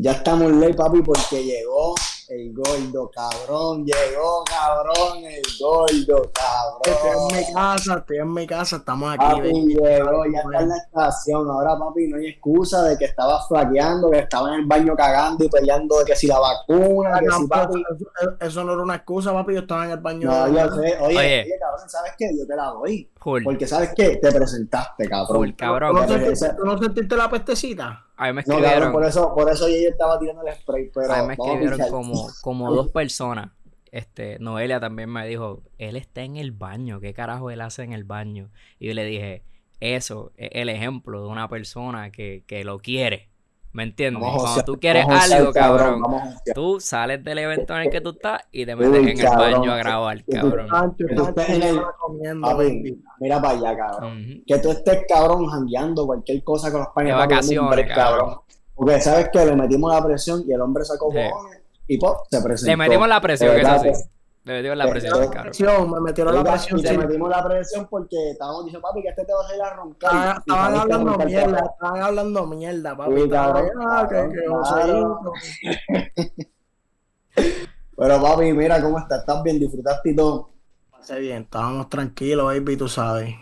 Ya estamos ley, papi, porque llegó el gordo, cabrón. Llegó, cabrón, el gordo, cabrón. Estoy en mi casa, estoy en mi casa, estamos aquí. Papi, baby. llegó, ya está en la estación. Ahora, papi, no hay excusa de que estaba flaqueando, que estaba en el baño cagando y peleando de que si la vacuna, que si papi. eso, eso no era una excusa, papi. Yo estaba en el baño. No, yo sé. Oye, Oye. oye, cabrón, ¿sabes qué? Yo te la doy. Porque, ¿sabes qué? Te presentaste, Full, cabrón. ¿Tú cabrón. no, sentiste, tú no sentiste la pestecita? A mí me No, escribieron, por eso, por eso ella estaba tirando el spray, pero a mí me a escribieron como, como dos personas. Este, Noelia también me dijo, él está en el baño, ¿qué carajo él hace en el baño? Y yo le dije, eso es el ejemplo de una persona que, que lo quiere. ¿Me entiendes? Vamos Cuando tú quieres algo, cabrón, tú sales del evento en el que tú estás y te metes en el cabrón. baño a grabar, cabrón. Que tú estés en el- mira para allá, cabrón. Que tú estés, cabrón, jangueando cualquier cosa con los panes. De vacaciones, break, cabrón. Porque sabes que le metimos la presión y el hombre sacó Sí. cojones y pop, se presentó. Le metimos la presión, que es así. Le metimos la Eh, presión, eh, cabrón. Presión, me metieron la presión. y te metimos la presión porque estábamos diciendo, papi, que este te va a salir a roncar. Estaban, hablando mierda, estaban hablando mierda, papi. Pero papi, mira cómo está, estás bien, disfrutaste y todo. Pasé bien, estábamos tranquilos, baby, tú sabes.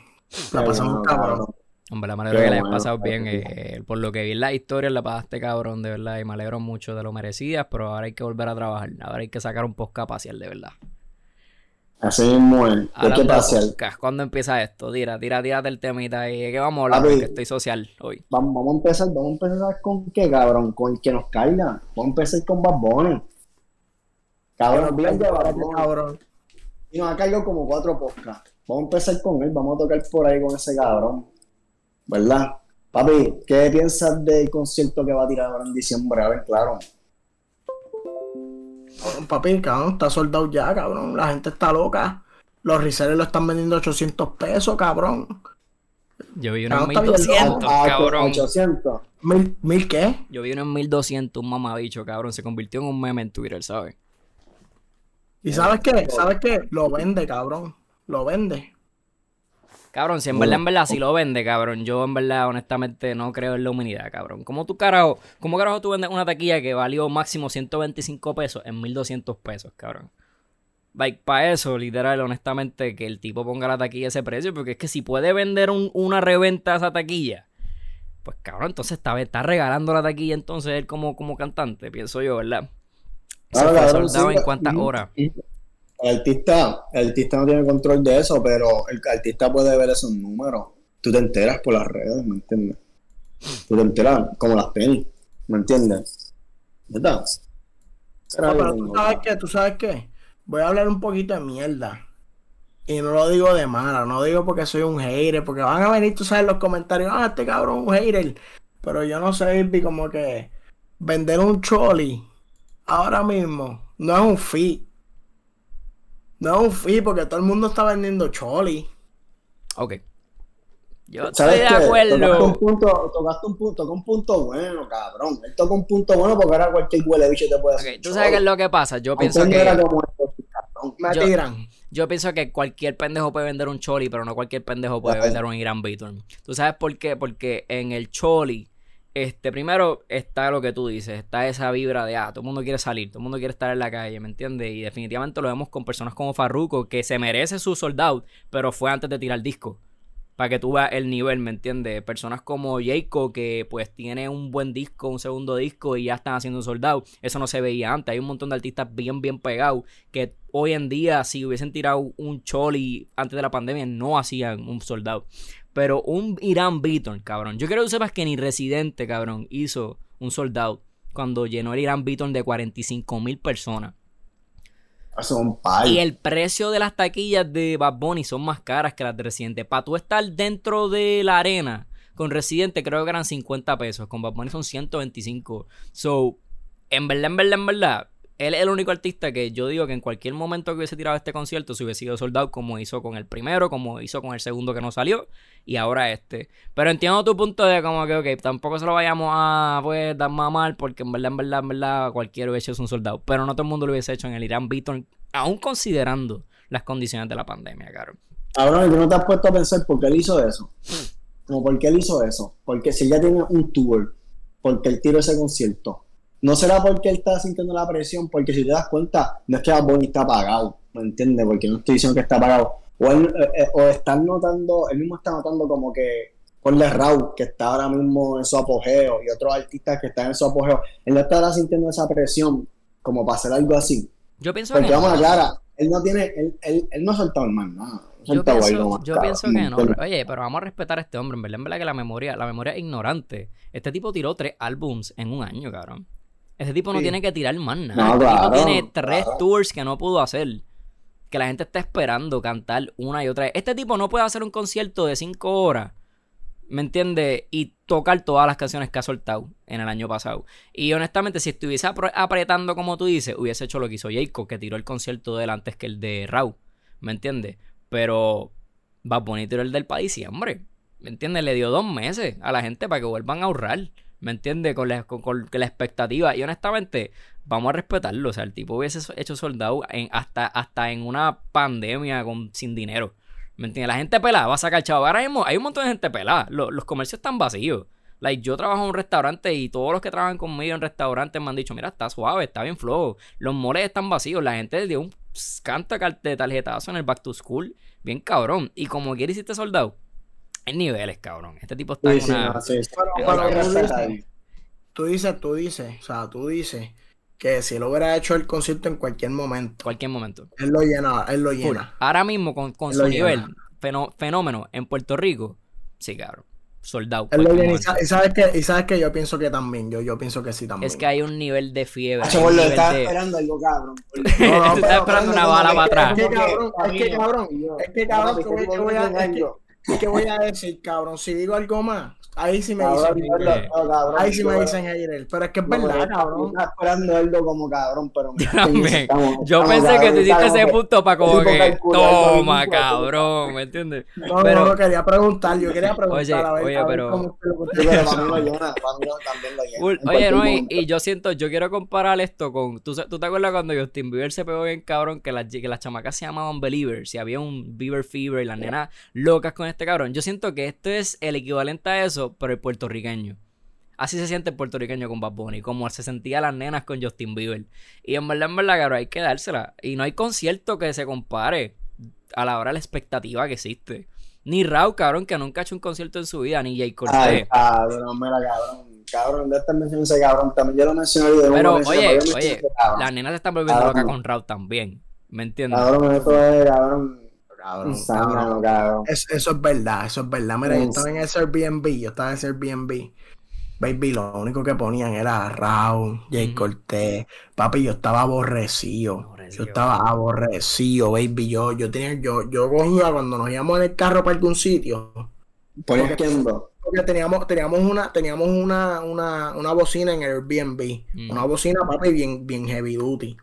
La pasamos bueno, cabrón. Hombre, la manera Qué que la hayas bueno, pasado bien. eh, por lo que vi en la historia, la pasaste cabrón, de verdad. Y me alegro mucho de lo merecidas, pero ahora hay que volver a trabajar. Ahora hay que sacar un podcast parcial, de verdad. Así mismo es. ¿Qué Hablando de pasa? podcast, ¿cuándo empieza esto? Tira, tira, tírate el temita y ¿de qué vamos a hablar? Papi. Porque estoy social hoy. Vamos, vamos a empezar, vamos a empezar ¿sabes con qué, cabrón, con el que nos caiga. Vamos a empezar con Bad Bunny. Cabrón, bien de Bad Bunny. cabrón. Y nos ha caído como cuatro podcasts. Vamos a empezar con él, vamos a tocar por ahí con ese cabrón. ¿Verdad? Papi, ¿qué piensas del concierto que va a tirar ahora en diciembre? A ver, claro. Cabrón, papi, cabrón, está soldado ya, cabrón. La gente está loca. Los resellers lo están vendiendo a 800 pesos, cabrón. Yo vi uno en Cabrón, está bien 1200, A- a- cabrón. 800. ¿Mil, mil qué? Yo vi uno en 1200, un mamabicho, cabrón. Se convirtió en un meme en Twitter, ¿sabes? ¿Y sabes qué? ¿Sabes qué? Lo vende, cabrón. Lo vende. Cabrón, si en verdad, en verdad, si lo vende, cabrón, yo en verdad, honestamente, no creo en la humanidad, cabrón. ¿Cómo tú, carajo, cómo carajo tú vendes una taquilla que valió máximo 125 pesos en 1200 pesos, cabrón? Like, para eso, literal, honestamente, que el tipo ponga la taquilla a ese precio, porque es que si puede vender un- una reventa a esa taquilla, pues cabrón, entonces está, está regalando la taquilla entonces él como, como cantante, pienso yo, ¿verdad? Se fue cabrón, soldado sí, en cuántas horas. El artista, el artista no tiene control de eso, pero el artista puede ver esos números. Tú te enteras por las redes, ¿me entiendes? Tú te enteras como las tenis, ¿me entiendes? ¿Verdad? No, pero tú sabes qué, tú sabes qué. Voy a hablar un poquito de mierda. Y no lo digo de mala, no digo porque soy un hater, porque van a venir, tú sabes, los comentarios, ah, este cabrón es un hater. Pero yo no sé, Irvi, como que vender un choli ahora mismo no es un fee. No fee porque todo el mundo está vendiendo choli. Ok. Yo estoy ¿Sabes de qué? Tocaste un acuerdo. punto, tocaste un punto, tocó un punto bueno, cabrón. Él tocó un punto bueno porque ahora cualquier huele bicho te puede Ok, hacer. tú sabes qué es lo que pasa. Yo pienso Antes que. era como. Me Yo- tiran. Yo pienso que cualquier pendejo puede vender un choli, pero no cualquier pendejo puede vender un Irán Beaton. ¿Tú sabes por qué? Porque en el choli, este, primero está lo que tú dices, está esa vibra de, ah, todo el mundo quiere salir, todo el mundo quiere estar en la calle, ¿me entiendes? Y definitivamente lo vemos con personas como Farruko, que se merece su sold out, pero fue antes de tirar disco. Para que tú veas el nivel, ¿me entiendes? Personas como Jayco, que pues tiene un buen disco, un segundo disco y ya están haciendo un soldado. Eso no se veía antes. Hay un montón de artistas bien, bien pegados que hoy en día, si hubiesen tirado un choli antes de la pandemia, no hacían un soldado. Pero un Irán Beaton, cabrón. Yo quiero que tú sepas que ni Residente, cabrón, hizo un soldado cuando llenó el Irán Beaton de 45 mil personas. Un par. Y el precio de las taquillas de Bad Bunny son más caras que las de Residente. Para tú estar dentro de la arena con Residente, creo que eran 50 pesos. Con Bad Bunny son 125. So, en verdad, en verdad, en verdad, él es el único artista que yo digo que en cualquier momento que hubiese tirado este concierto se hubiese sido soldado como hizo con el primero, como hizo con el segundo que no salió y ahora este. Pero entiendo tu punto de como que, ok, tampoco se lo vayamos a pues dar mal porque en verdad, en verdad, en verdad cualquiera hubiese hecho un soldado. Pero no todo el mundo lo hubiese hecho en el Irán Beaton, aún considerando las condiciones de la pandemia. Cabrón, ¿y tú no te has puesto a pensar por qué él hizo eso? Como por qué él hizo eso. Porque si ya tiene un tour, porque él tiró ese concierto. No será porque él está sintiendo la presión, porque si te das cuenta, no es que Bad Bunny está apagado, ¿me entiendes? Porque no estoy diciendo que está apagado. O, él, eh, eh, o están notando, él mismo está notando como que ponle Raúl, que está ahora mismo en su apogeo, y otros artistas que están en su apogeo, él no estará sintiendo esa presión como para hacer algo así. Yo pienso Porque que vamos a no. aclarar, él no tiene, él, él, él no ha soltado más nada. ha Yo algo pienso, yo pienso que ¿me no. Oye, pero vamos a respetar a este hombre. En verdad, en verdad que la memoria, la memoria es ignorante. Este tipo tiró tres álbums en un año, cabrón. Este tipo no Sí. tiene que tirar más nada. No, claro, tipo tiene tres claro. tours que no pudo hacer. Que la gente está esperando cantar una y otra vez. Este tipo no puede hacer un concierto de cinco horas. ¿Me entiendes? Y tocar todas las canciones que ha soltado en el año pasado. Y honestamente, si estuviese apre- apretando como tú dices, hubiese hecho lo que hizo Jacob, que tiró el concierto de él antes que el de Raw. ¿Me entiendes? Pero va bonito tiró el del país y hombre. ¿Me entiendes? Le dio dos meses a la gente para que vuelvan a ahorrar. ¿Me entiendes? Con la, con, con la expectativa. Y honestamente, vamos a respetarlo. O sea, el tipo hubiese hecho soldado en, hasta, hasta en una pandemia con, sin dinero. ¿Me entiendes? La gente pelada va a sacar chavo. Ahora mismo hay un montón de gente pelada. Los, los comercios están vacíos. Like, yo trabajo en un restaurante y todos los que trabajan conmigo en restaurantes me han dicho, mira, está suave, está bien flojo. Los moles están vacíos. La gente dio un canta de tarjetazo en el back to school. Bien cabrón. Y como quiere hiciste soldado. Hay niveles, cabrón. Este tipo está Sí, en sí, una... sí, sí. Pero tú dices- Tú dices, tú dices, o sea, tú dices que si él hubiera hecho el concierto en cualquier momento, Cualquier momento. él lo llena, él lo llena. Ahora mismo con, con su lo nivel, llena. fenómeno en Puerto Rico, sí, cabrón. Soldado. Él lo llena. Y sa- y sabes que, y sabes que yo pienso que también, yo, yo pienso que sí también. Es que hay un nivel de fiebre. Estaba de- esperando algo cabrón. No, no, esperando una bala es para que- atrás. Es que cabrón, es que cabrón, es que cabrón, que voy- a- es que- ¿Y qué voy a decir, cabrón? Si digo algo más, ahí sí me dicen hater. Ahí sí me dicen hater. Pero es que es verdad, cabrón. Estaba esperando algo como cabrón, pero Yo también. estamos- Yo estamos, pensé que cabrón, tú hiciste ese punto para como que toma, cabrón, ¿me entiendes? No, Pero- no, quería preguntar, yo quería preguntar Oye, a ver, oye, a ver pero- cómo usted lo Sí, pero para mí contesta. lo llena, para mí lo- también lo llena. Full. En Oye, no, y, y yo siento, yo quiero comparar esto con. ¿tú, ¿Tú te acuerdas cuando Justin Bieber se pegó bien cabrón? Que las, que las chamacas se llamaban Believers. Y había un Bieber Fever y las nenas locas con este cabrón. Yo siento que esto es el equivalente a eso, pero el puertorriqueño. Así se siente el puertorriqueño con Bad Bunny, como se sentía las nenas con Justin Bieber. Y en verdad, en verdad, cabrón, hay que dársela. Y no hay concierto que se compare a la hora de la expectativa que existe. Ni Raúl, cabrón, que nunca ha hecho un concierto en su vida, ni Jay Cortez. Ay, cabrón, mira, cabrón. Cabrón, de esta mención ese cabrón también. Yo lo mencioné de Pero, oye, oye, las nenas se están volviendo locas con Raúl también. ¿Me entiendes? Cabrón, esto es, cabrón. Cabrón, Un zángano, cabrón. cabrón. Es- eso es verdad, eso es verdad. Mira, yo Es- estaba en ese Airbnb, yo estaba en ese Airbnb. Baby, lo único que ponían era Raúl, Jay Ujú. Cortés. Papi, yo estaba aborrecido. Aborrecido. Yo estaba aborrecido, baby. Yo, yo tenía, yo, yo cogía cuando nos íbamos en el carro para algún sitio. Porque- teníamos, teníamos una, teníamos una, una, una bocina en el Airbnb. Mm. Una bocina, papi, bien, bien heavy duty.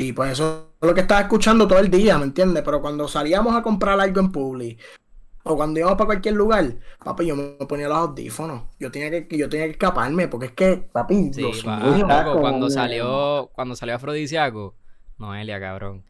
Y pues eso es lo que estaba escuchando todo el día, ¿me entiendes? Pero cuando salíamos a comprar algo en Publi, o cuando íbamos para cualquier lugar, papi, yo me ponía los audífonos. Yo tenía que, yo tenía que escaparme, porque es que, papi, Sí, los pa, loco, cuando salió, cuando salió Afrodisíaco, Noelia, cabrón.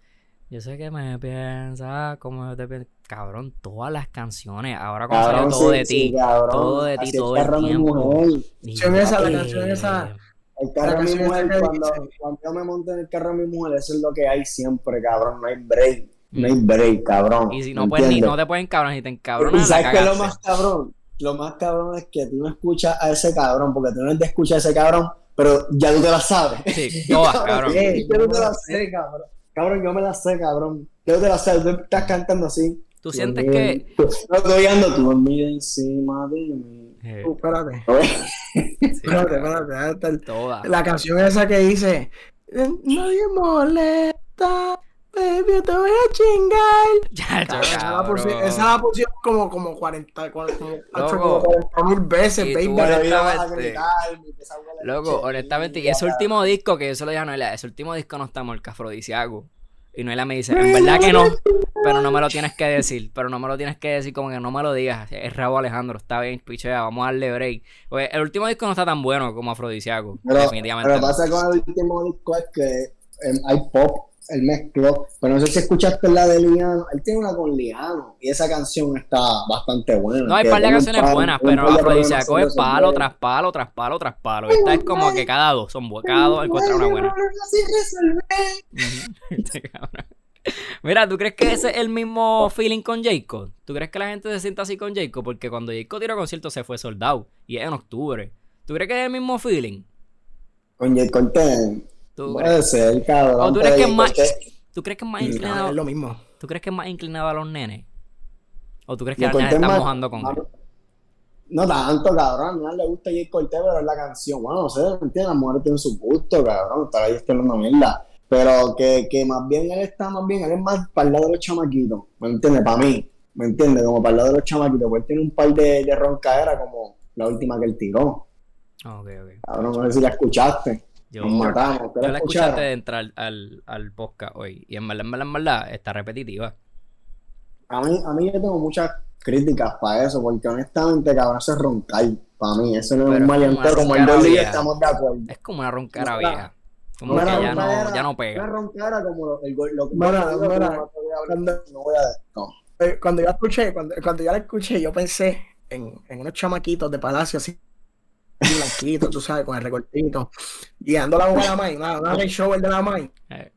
Yo sé que me piensa como yo te pienso. Cabrón, todas las canciones. Ahora cuando Cabrón, salió todo sí, de sí, ti. cabrón. todo de ti, todo es el carro mi tiempo. yo, esa, la canción esa. El carro de mi mujer, cuando, cuando yo me monto en el carro de mi mujer, eso es lo que hay siempre, cabrón. No hay break. No hay break, cabrón. Mm. Y si ¿me no, puedes ni, no te pueden cabronar ni te ¿Y encabronan, sabes qué es lo más cabrón? Lo más cabrón es que tú no escuchas a ese cabrón, porque tú no eres de escuchar a ese cabrón, pero ya tú te la sabes. Sí, todas, cabrón. Sí. Yo no te la sé, cabrón. Cabrón, yo me la sé, cabrón. Yo te la sé, tú estás cantando así. Tú sientes que. No estoy ando tú dormida encima de mí. Eh, Uh, espérate, sí, espérate, espérate. espérate. Todas. La canción esa que dice, nadie molesta, baby, yo te voy a chingar. Ya, Cabrón, esa la esa pusieron como, como 40, como, como, Loco. como 40 mil veces, Y baby. tú honestamente- gritar, Loco, honestamente, y ese último disco que yo se lo dije a Noelia, ese último disco no está mal que afrodisíaco. Y Noelia me dice, en verdad que no, pero no me lo tienes que decir, pero no me lo tienes que decir como que no me lo digas. Es Raúl Alejandro, está bien, pichea, vamos a darle break. El último disco no está tan bueno como afrodisíaco, Pero, definitivamente. pero pasa con el último disco es que em, hay pop, él mezcló, pero no sé si escuchaste la de Liano, él tiene una con Liano y esa canción está bastante buena. No, hay par de canciones buenas, pero Afrodisíaco es palo tras palo, tras palo, tras palo. Esta es como que cada dos, son cada dos encuentra una buena. Mira, ¿tú crees que ese es el mismo feeling con Jacob? ¿Tú crees que la gente se sienta así con Jacob? Porque cuando Jacob tiró concierto se fue soldado y es en octubre. ¿Tú crees que es el mismo feeling? Con Jacob Puede ser, cabrón. tú crees que es más, ¿tú crees que es más inclinado? es lo mismo. ¿Tú crees que es más inclinado a los nenes? ¿O tú crees que a los nenes están mojando con él? No tanto, cabrón. A mí le gusta J. Cortez, pero es la canción. Bueno, no sé, ¿entiendes? Las mujeres tienen su gusto, cabrón. Estar ahí una mierda. Pero que, que más bien él está, más bien, él es más para el lado de los chamaquitos. ¿Me entiendes? Para mí. ¿Me entiendes? Como para el lado de los chamaquitos. Pues él tiene un par de, de roncaderas como la última que él tiró. Ok, ok. Cabrón, no sé si la escuchaste. Yo, matamos, yo la escuchaste de entrar al, al podcast hoy. Y en verdad, en verdad, en verdad, está repetitiva. A mí, a mí yo tengo muchas críticas para eso, porque honestamente, cabrón, eso es roncar. Para mí, eso no es un maleanteo como el Dolly estamos de acuerdo. Es como una roncara vieja. Como que ya no, ya no pega. Una roncara como el, lo que no voy a eh, cuando yo escuché, cuando, cuando yo la escuché, yo pensé en, en unos chamaquitos de palacio así blanquito, tú sabes, con el recortito, guiando la boca de la Mai, una, una show de la Mai. Eh.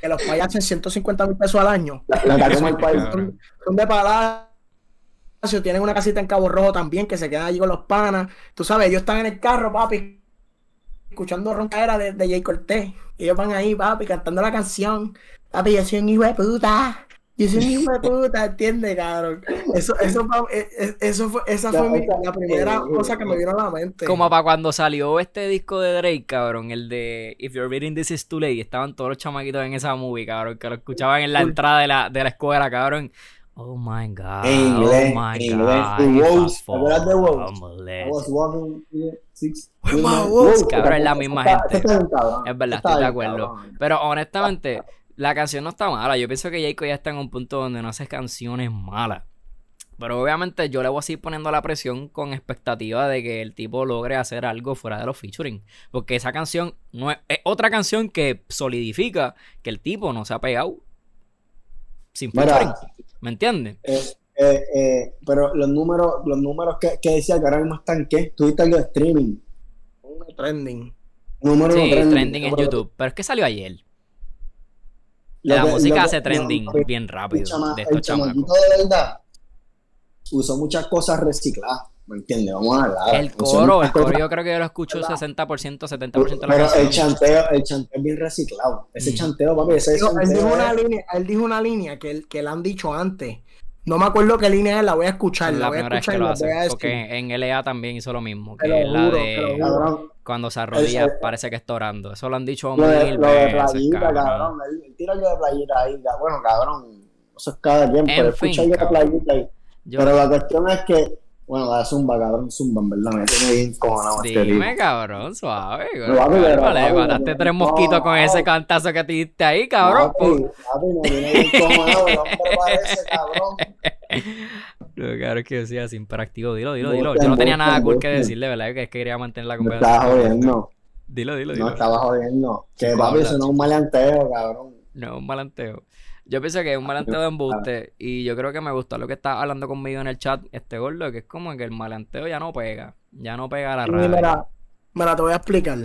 Que los payasos en 150 mil pesos al año. son, son, de palacio, tienen una casita en Cabo Rojo también, que se quedan allí con los panas. Tú sabes, ellos están en el carro, papi, escuchando roncadera de, de Jay Cortés. Y ellos van ahí, papi, cantando la canción. Papi, yo soy un hijo de puta. Yo soy un hijo de puta, ¿entiendes, cabrón? Eso, eso, e, e, eso fue, esa fue la primera cosa que me vino a la mente. Como para cuando salió este disco de Drake, cabrón, el de If You're Reading This Is Too Late, estaban todos los chamaquitos en esa movie, cabrón, que lo escuchaban en la entrada de la, de la escuela, cabrón. Oh my god. En inglés, oh my en inglés. god. ¿Te de I was walking six. Cabrón, es la misma gente. Es verdad, estoy de acuerdo. Pero honestamente, la canción no está mala. Yo pienso que Jacob ya está en un punto donde no hace canciones malas. Pero obviamente yo le voy a seguir poniendo la presión con expectativa de que el tipo logre hacer algo fuera de los featuring. Porque esa canción no es, otra canción que solidifica que el tipo no se ha pegado sin featuring. ¿Me entiendes? Eh, eh, eh, pero los números, los números que, decía que ahora mismo están ¿qué? Tuviste algo de streaming. Trending. Número sí, trending, en YouTube. Pero es que salió ayer la música hace trending bien rápido. de estos el de verdad usó muchas cosas recicladas. ¿Me entiendes? Vamos a hablar. El coro, el coro yo creo que yo lo escucho 60%, 70% de la Pero el chanteo, el chanteo es bien reciclado. Ese mm. chanteo, papi, ese él, dijo una línea, él dijo una línea que, que le han dicho antes. No me acuerdo qué línea es, la voy a escuchar. La, voy a escuchar y la voy a decir. Porque en LA también hizo lo mismo. Que es la de cuando se arrodilla parece que está orando. Eso lo han dicho lo mil lo de playita, cabrón. El, tiro de playita ahí. Bueno, cabrón. Eso es cada tiempo. En fin, yo de playita ahí. Pero la cuestión es que bueno, la zumba, cabrón, zumba, en verdad, me tiene bien cojonado este Dime, cabrón, suave. Vale, vale, mataste tres mosquitos con ese cantazo que te diste ahí, cabrón. Papi, papi, me tiene bien cojonado, el hombre parece, cabrón. Lo claro es que decía, sin práctico, dilo, dilo, dilo. Yo no tenía nada cool que decirle, ¿verdad? Que es que quería mantener la conversación. Me estaba jodiendo. Dilo, dilo, dilo. No, estaba jodiendo. Que papi, eso no es un malanteo, cabrón. No es un malanteo. Yo pienso que es un malanteo de embuste. Y yo creo que me gustó lo que está hablando conmigo en el chat, este gordo, que es como que el malanteo ya no pega. Ya no pega a la radio. Mira, mira, te voy a explicar.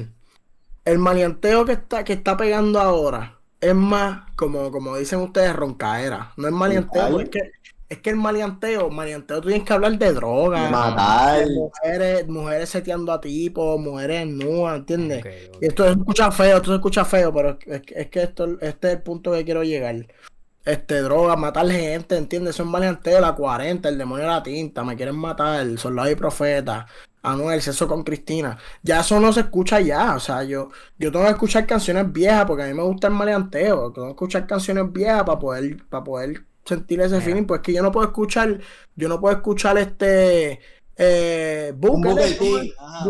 El maleanteo que está, que está pegando ahora es más, como, como dicen ustedes, roncaera. No es maleanteo, es que es que el maleanteo, maleanteo tú tienes que hablar de drogas, mujeres, mujeres seteando a tipos, mujeres nuas, ¿entiendes? Y esto se escucha feo, esto se escucha feo, pero es, que esto, este es el punto que quiero llegar. Este, drogas, matar gente, ¿entiendes? Eso es maleanteo, la 40, el demonio de la tinta, me quieren matar, el soldado y profeta, Anuel, sexo con Cristina. Ya eso no se escucha ya, o sea, yo, yo tengo que escuchar canciones viejas porque a mí me gusta el maleanteo, tengo que escuchar canciones viejas para poder, para poder sentir ese feeling, pues que yo no puedo escuchar, yo no puedo escuchar este eh, Booker,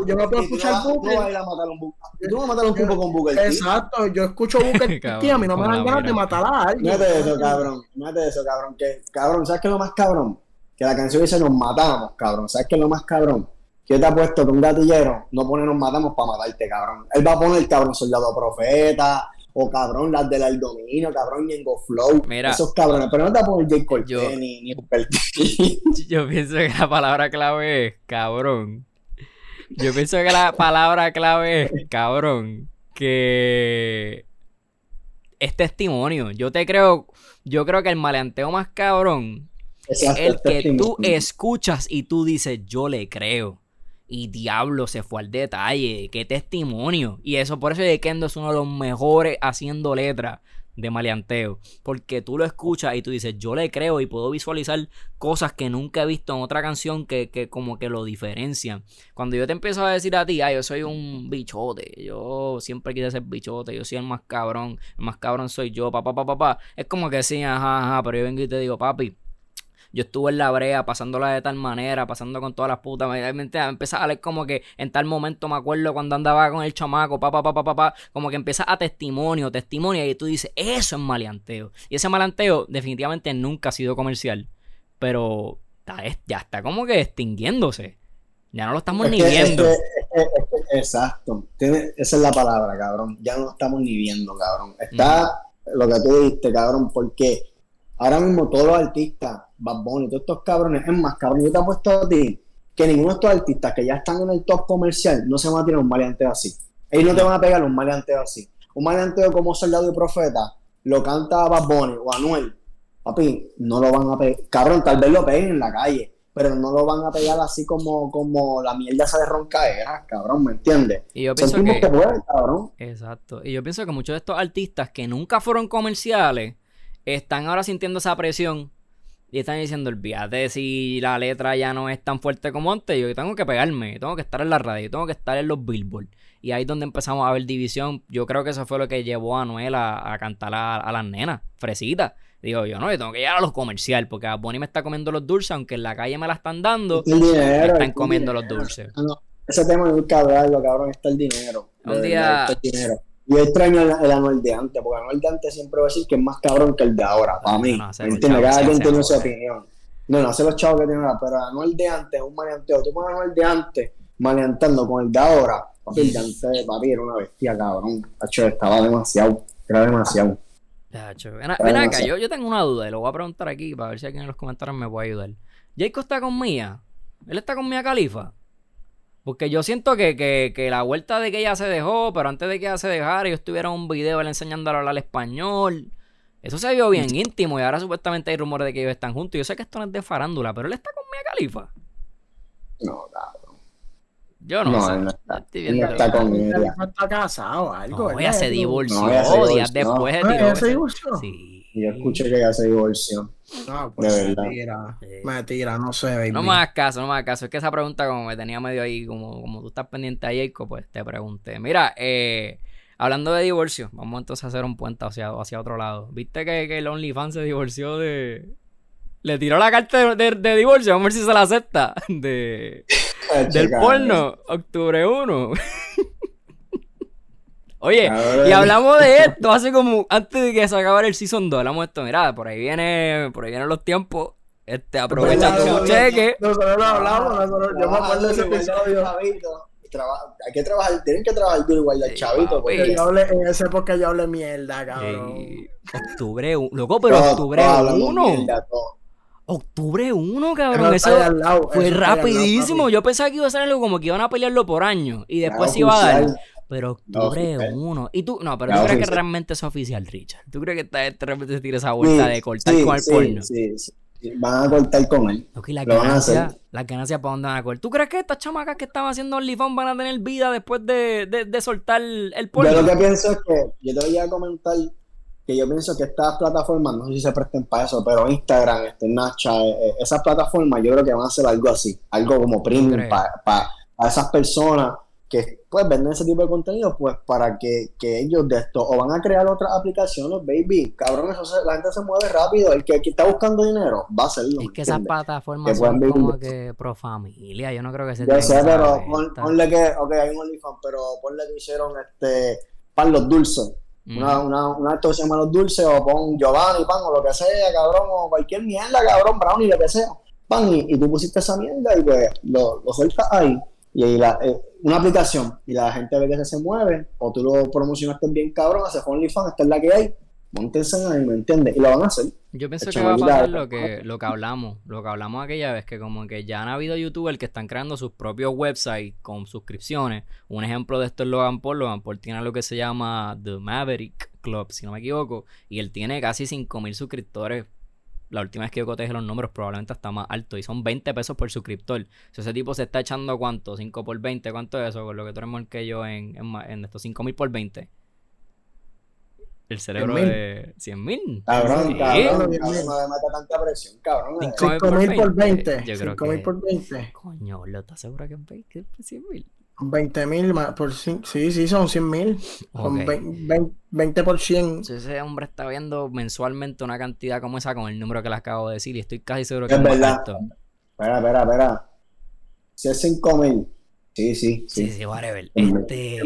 yo no puedo escuchar Booker. Tú vas a matar un Tú vas a matar un tipo con Booker. Exacto, yo escucho Booker T, a mí no me dan ganas de matar a alguien. No es eso, cabrón. No es eso, cabrón. Que, cabrón, ¿sabes qué es lo más cabrón? Que la canción dice nos matamos, cabrón. ¿Sabes qué es lo más cabrón? Que te ha puesto que un gatillero no pone nos matamos para matarte, cabrón. Él va a poner, cabrón, soldado profeta, o cabrón, las del Aldomino, cabrón, Ñengo Flow, Mira, esos cabrones, pero no te pones J. Cortez ni, ni Yo pienso que la palabra clave es cabrón. Yo pienso que la palabra clave es cabrón. Que es testimonio. Yo te creo, yo creo que el maleanteo más cabrón es el que tú escuchas y tú dices, yo le creo. Y diablo, se fue al detalle. Qué testimonio. Y eso, por eso Kendo es uno de los mejores haciendo letras de maleanteo. Porque tú lo escuchas y tú dices, yo le creo y puedo visualizar cosas que nunca he visto en otra canción que, que como que lo diferencian. Cuando yo te empiezo a decir a ti, ah, yo soy un bichote, yo siempre quise ser bichote, yo soy el más cabrón, el más cabrón soy yo, papá, papá, papá. Es como que sí, ajá, ajá, pero yo vengo y te digo, papi, yo estuve en la brea, pasándola de tal manera, pasando con todas las putas. Me empieza a leer como que en tal momento me acuerdo cuando andaba con el chamaco, papá, papá, papá, como que empieza a testimonio, testimonio, y tú dices, eso es maleanteo. Y ese maleanteo definitivamente nunca ha sido comercial, pero ya está como que extinguiéndose. Ya no lo estamos ni viendo. exacto. esa es la palabra, cabrón. Ya no lo estamos ni viendo, cabrón. Está lo que tú dijiste, cabrón, porque ahora mismo todos los artistas Bad Bunny, todos estos cabrones. Es más, cabrón, yo te apuesto a ti que ninguno de estos artistas que ya están en el top comercial no se van a tirar un maleanteo así. Ellos no te van a pegar un maleanteo así. Un maleanteo como Soldado y Profeta lo canta Bad Bunny o Anuel. Papi, no lo van a pegar. Cabrón, tal vez lo peguen en la calle, pero no lo van a pegar así como, como la mierda esa de roncaera, cabrón, ¿me entiendes? Y yo pienso que... cabrón. Exacto. Y yo pienso que muchos de estos artistas que nunca fueron comerciales están ahora sintiendo esa presión y están diciendo, olvídate si la letra ya no es tan fuerte como antes, yo tengo que pegarme, tengo que estar en la radio, tengo que estar en los billboard. Y ahí es donde empezamos a ver división. Yo creo que eso fue lo que llevó a Noel a, cantar a, las nenas, fresitas. Digo, yo no, yo tengo que llegar a los comerciales, porque a Bonnie me está comiendo los dulces, aunque en la calle me la están dando, me están comiendo los dulces. Ah, ese tema es muy cabrón, cabrón, está el dinero. Un día... el dinero. Yo extraño el, Anuel de antes, porque Anuel de antes siempre va a decir que es más cabrón que el de ahora, para mí. No, entiendes? Cada quien tiene su opinión. No, no sé los chavos que tienen ahora, pero Anuel de antes es un maleanteo. Tú pones Anuel de antes maleantando con el de ahora. Papi, el de antes, papi, era una bestia, cabrón. Hacho, estaba demasiado, era demasiado. ven, ven acá, yo, yo tengo una duda y lo voy a preguntar aquí para ver si alguien en los comentarios me puede ayudar. ¿Jacob está con Mía? ¿Él está con Mía Califa? Porque yo siento que, que, que, la vuelta de que ella se dejó, pero antes de que ella se dejara, yo estuviera un video él enseñándole a hablar español. Eso se vio bien íntimo y ahora supuestamente hay rumores de que ellos están juntos. Yo sé que esto no es de farándula, pero él está con Mia Califa. No, cabrón. Yo no, sé. no está, no está con ella. está casado algo. No, ella se divorció días después de tiró. se divorció? Sí. Yo escuché que ella se divorció. No, pues mentira. Mentira, no sé, baby. No me hagas caso, no me hagas caso. Es que esa pregunta como me tenía medio ahí, como, como tú estás pendiente a Jacob, pues te pregunté. Mira, eh, hablando de divorcio, vamos entonces a hacer un puente hacia, hacia otro lado. ¿Viste que, que el OnlyFans se divorció de... Le tiró la carta de, de, divorcio, vamos a ver si se la acepta. De, del porno, octubre 1. Oye, y hablamos de esto hace como antes de que se acabara el season 2. Hablamos de esto, mira, por ahí viene, por ahí vienen los tiempos. Este, aprovecha tu cheque. Nosotros lo hablamos, nosotros, yo me acuerdo de ese episodio. hay que trabajar, tienen que trabajar duro igual del chavito. Porque yo hablé, en esa época yo hablé mierda, cabrón. octubre 1, loco, pero octubre 1. Octubre 1, cabrón. Eso fue rapidísimo. Yo pensaba que iba a ser algo como que iban a pelearlo por año. Y después se iba a dar. Pero octubre 1. Y tú, no, pero tú crees que realmente es oficial, Richard. ¿Tú crees que esta, realmente se tira esa vuelta de cortar con el porno? Sí, sí. Van a cortar con él. Ok, la ganancia, la ganancia para dónde van a cortar. ¿Tú crees que estas chamacas que estaban haciendo OnlyFans van a tener vida después de, de, de soltar el porno? Yo lo que pienso es que, yo te voy a comentar que yo pienso que estas plataformas, no sé si se presten para eso, pero Instagram, este, Snapchat, eh, esas plataformas yo creo que van a hacer algo así, algo como premium para esas personas que pues venden ese tipo de contenido pues para que, que, ellos de esto o van a crear otras aplicaciones, baby, cabrón, eso la gente se mueve rápido, el que, está buscando dinero va a hacerlo. Es que esas plataformas son como que pro familia, yo no creo que se Yo sé, pero ponle que, ok, hay un OnlyFans, pero ponle que hicieron este, pan los dulces. Una, una, una acto que se llama Los Dulces, o pon Giovanni, pan, o lo que sea, cabrón, o cualquier mierda, cabrón, brownie, lo que sea, pan, y, tú pusiste esa mierda y pues lo, lo sueltas ahí, y ahí la, eh, una aplicación y la gente ve que se, mueve, o tú lo promocionaste bien cabrón, haces OnlyFans, esta es la que hay, montense ahí, ¿me entiendes? Y lo van a hacer. Yo pienso que va a pasar lo que, lo que hablamos, lo que hablamos aquella vez, que como que ya han habido youtubers que están creando sus propios websites con suscripciones. Un ejemplo de esto es Logan Paul. Logan Paul tiene lo que se llama The Maverick Club, si no me equivoco, y él tiene casi 5.000 suscriptores la última vez que yo cotejé los números probablemente está más alto y son 20 pesos por suscriptor. Si ese tipo se está echando cuánto, 5 por 20, ¿cuánto es eso? Con lo que tú eres que yo en, en, estos 5 mil por 20. El cerebro de 100 mil. Cabrón, cabrón, no me mata tanta presión, cabrón. 5 mil por 20. 5 mil por 20. Coño, ¿lo estás seguro que es 100 mil? 20 mil por sí, sí, son 100 mil. Son 20, por 100. ese hombre está viendo mensualmente una cantidad como esa con el número que le acabo de decir y estoy casi seguro que es verdad. Espera, espera, espera. Si es 5 mil. Sí, sí, sí. Sí, sí, whatever. Este,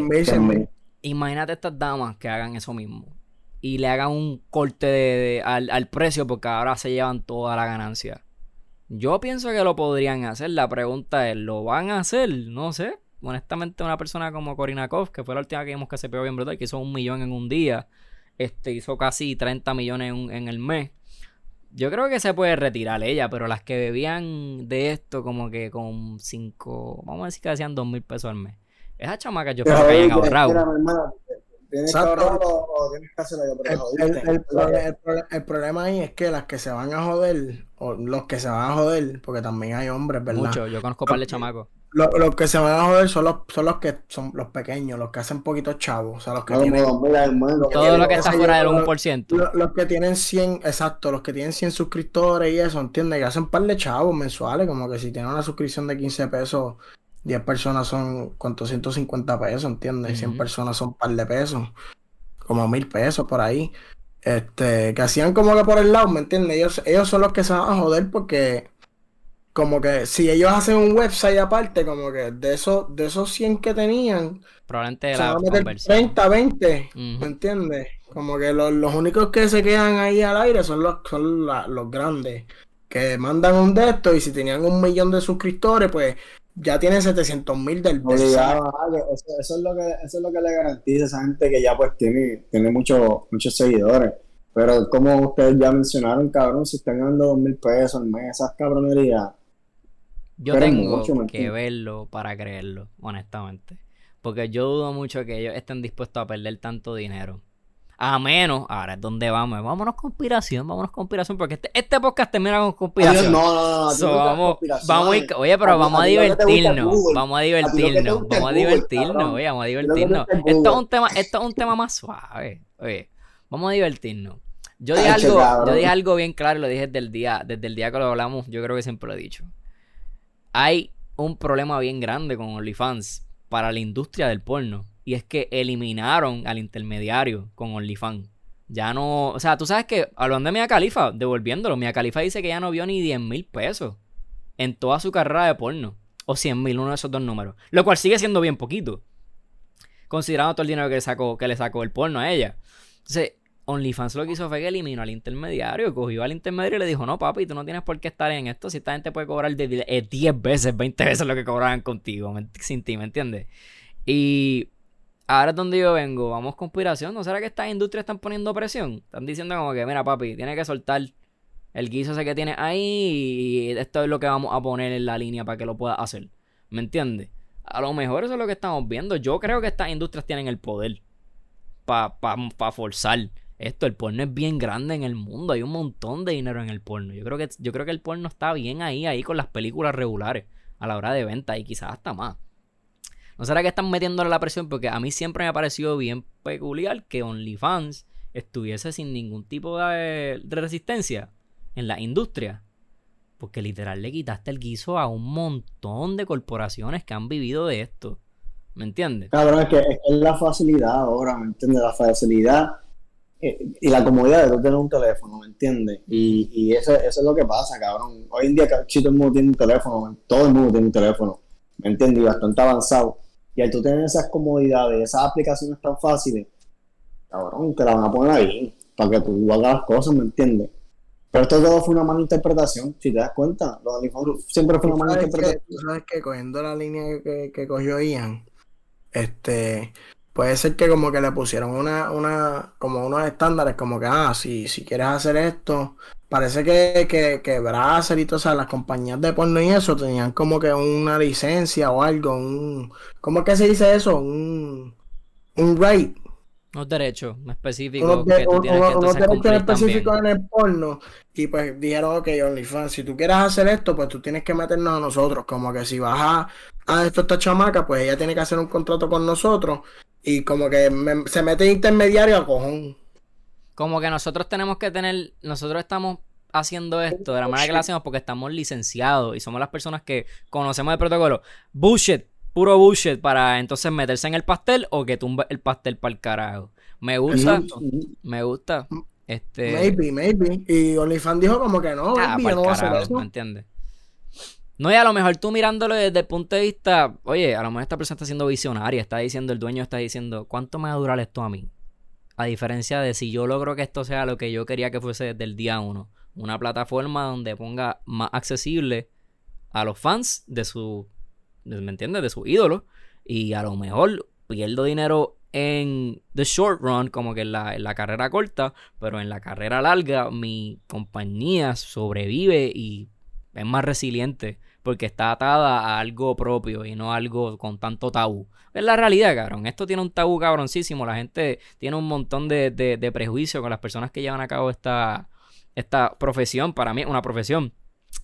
imagínate estas damas que hagan eso mismo y le hagan un corte de, al, al precio porque ahora se llevan toda la ganancia. Yo pienso que lo podrían hacer. La pregunta es, ¿lo van a hacer? No sé honestamente, una persona como Corina Koff, que fue la última que vimos que se pegó bien brutal, que hizo un millón en un día, este, hizo casi 30 millones en, el mes. Yo creo que se puede retirar ella, pero las que bebían de esto como que con 5, vamos a decir que hacían 2 mil pesos al mes. Esas chamacas yo creo que hayan ahorrado. Tienes que o tienes que hacerlo yo, el, problema ahí es que las que se van a joder, o los que se van a joder, porque también hay hombres, ¿verdad? Mucho, yo conozco par de chamacos. Los que se van a joder son los, son los que son los pequeños, los que hacen poquito chavos. O sea, los que tienen. todo lo que está fuera del 1%. Los, los, que tienen 100, exacto, los que tienen 100 suscriptores y eso, ¿entiendes? Que hacen par de chavos mensuales, como que si tienen una suscripción de 15 pesos, 10 personas son, ¿cuántos? 150 pesos, ¿entiendes? 100 personas son par de pesos, como mil pesos por ahí. Este, que hacían como que por el lado, ¿me entiendes? Ellos, ellos son los que se van a joder porque como que si ellos hacen un website aparte, como que de esos, de esos 100 que tenían, probablemente la 30, 20, ¿me entiendes? Como que los, únicos que se quedan ahí al aire son los, son los grandes, que mandan un de estos y si tenían un millón de suscriptores, pues ya tienen 700 mil del eso, eso, es lo que eso es lo que le garantiza a esa gente que ya pues tiene, tiene muchos muchos seguidores. Pero como ustedes ya mencionaron, cabrón, si están ganando dos mil pesos al mes, esas cabronerías yo tengo que verlo para creerlo, honestamente. Porque yo dudo mucho que ellos estén dispuestos a perder tanto dinero. A menos, ahora es donde vamos. Vámonos conspiración, vámonos conspiración. Porque este, este podcast termina con conspiración. no, no, no. vamos, vamos a oye, pero vamos a, divertirnos. Vamos a divertirnos. Vamos a divertirnos. Oye, vamos a divertirnos. Esto es un tema, esto es un tema más suave. Oye, vamos a divertirnos. Yo dije algo, yo dije algo bien claro, lo dije desde el día, desde el día que lo hablamos, yo creo que siempre lo he dicho hay un problema bien grande con OnlyFans para la industria del porno. Y es que eliminaron al intermediario con OnlyFans. Ya no. O sea, tú sabes que, hablando de Mia Califa, devolviéndolo, Mia Califa dice que ya no vio ni 10 mil pesos en toda su carrera de porno. O 100 mil, uno de esos dos números. Lo cual sigue siendo bien poquito. Considerando todo el dinero que le sacó, que le sacó el porno a ella. Entonces, OnlyFans lo que hizo fue que eliminó al intermediario, cogió al intermediario y le dijo, no papi, tú no tienes por qué estar en esto, si esta gente puede cobrar 10 eh, veces, 20 veces lo que cobraban contigo, sin ti, ¿me entiendes? Y ahora es donde yo vengo, vamos conspiración, ¿no será que estas industrias están poniendo presión? Están diciendo como que, mira papi, tiene que soltar el guiso ese que tiene ahí y esto es lo que vamos a poner en la línea para que lo pueda hacer, ¿me entiendes? A lo mejor eso es lo que estamos viendo, yo creo que estas industrias tienen el poder para pa, forzar esto, el porno es bien grande en el mundo, hay un montón de dinero en el porno. Yo creo que, yo creo que el porno está bien ahí, ahí con las películas regulares a la hora de venta y quizás hasta más. ¿No será que están metiéndole la presión? Porque a mí siempre me ha parecido bien peculiar que OnlyFans estuviese sin ningún tipo de, resistencia en la industria. Porque literal le quitaste el guiso a un montón de corporaciones que han vivido de esto. ¿Me entiendes? Cabrón, es que es la facilidad ahora, ¿me entiendes? La facilidad y la comodidad de tú tener un teléfono, ¿me entiendes? Y, y eso, eso, es lo que pasa, cabrón. Hoy en día casi todo el mundo tiene un teléfono, todo el mundo tiene un teléfono, ¿me entiendes? Y bastante avanzado. Y al tú tener esas comodidades, esas aplicaciones tan fáciles, cabrón, te la van a poner ahí, para que tú hagas las cosas, ¿me entiendes? Pero esto todo fue una mala interpretación, si te das cuenta. Los OnlyFans siempre fue una mala interpretación. tú sabes que cogiendo la línea que, que cogió Ian, este, puede ser que como que le pusieron una, una, como unos estándares, como que, ah, si, si quieres hacer esto, parece que, que, que Bracer y todas las compañías de porno y eso tenían como que una licencia o algo, un, ¿cómo es que se dice eso? Un, un right. Unos derechos específicos unos que tú tienes que unos derechos específicos en el porno y pues dijeron, ok, OnlyFans, si tú quieres hacer esto, pues tú tienes que meternos a nosotros, como que si vas a, a esto esta chamaca, pues ella tiene que hacer un contrato con nosotros y como que se mete intermediario a cojón. Como que nosotros tenemos que tener, nosotros estamos haciendo esto de la manera que lo hacemos porque estamos licenciados y somos las personas que conocemos el protocolo. Bullshit, puro bullshit para entonces meterse en el pastel o que tumbe el pastel para el carajo. Me gusta, me gusta. Este... Maybe, maybe. Y OnlyFans dijo como que no, ah, no va a hacer eso. ¿Me entiendes? No, y a lo mejor tú mirándolo desde el punto de vista, oye, a lo mejor esta persona está siendo visionaria, está diciendo, el dueño está diciendo, ¿cuánto me va a durar esto a mí? A diferencia de si yo logro que esto sea lo que yo quería que fuese desde el día uno, una plataforma donde ponga más accesible a los fans de su, ¿me entiendes? De su ídolo, y a lo mejor pierdo dinero en the short run, como que la, en la carrera corta, pero en la carrera larga mi compañía sobrevive y es más resiliente porque está atada a algo propio y no algo con tanto tabú. Es la realidad, cabrón. Esto tiene un tabú cabroncísimo. La gente tiene un montón de, de, prejuicios con las personas que llevan a cabo esta, esta profesión. Para mí es una profesión.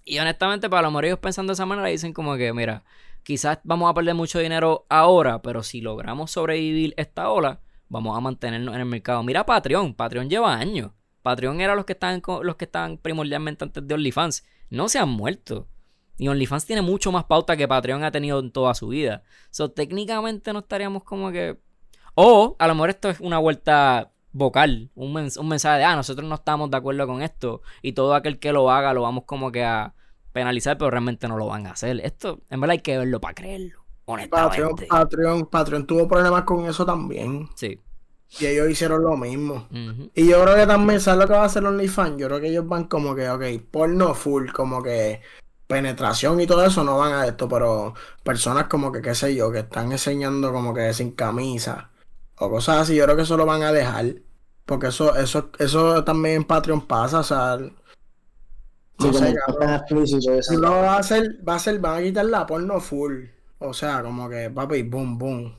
Y honestamente, para los morillos pensando de esa manera, dicen como que, mira, quizás vamos a perder mucho dinero ahora, pero si logramos sobrevivir esta ola, vamos a mantenernos en el mercado. Mira Patreon, Patreon lleva años. Patreon era los que estaban los que estaban primordialmente antes de OnlyFans no se han muerto. Y OnlyFans tiene mucho más pauta que Patreon ha tenido en toda su vida. So, técnicamente no estaríamos como que. O a lo mejor esto es una vuelta vocal, un, mensaje de, ah, nosotros no estamos de acuerdo con esto. Y todo aquel que lo haga lo vamos como que a penalizar, pero realmente no lo van a hacer. Esto, en verdad, hay que verlo para creerlo. Honestamente. Patreon, Patreon tuvo problemas con eso también. Sí. Y ellos hicieron lo mismo. Y yo creo que también, ¿sabes lo que va a hacer OnlyFans? Yo creo que ellos van como que, ok, porno full, como que penetración y todo eso no van a esto, pero personas como que, qué sé yo, que están enseñando como que sin camisa o cosas así, yo creo que eso lo van a dejar. Porque eso, eso, eso también en Patreon pasa, o sea. No sé, lo va a hacer, va a ser, van a quitar la porno full. O sea, como que papi, boom, boom.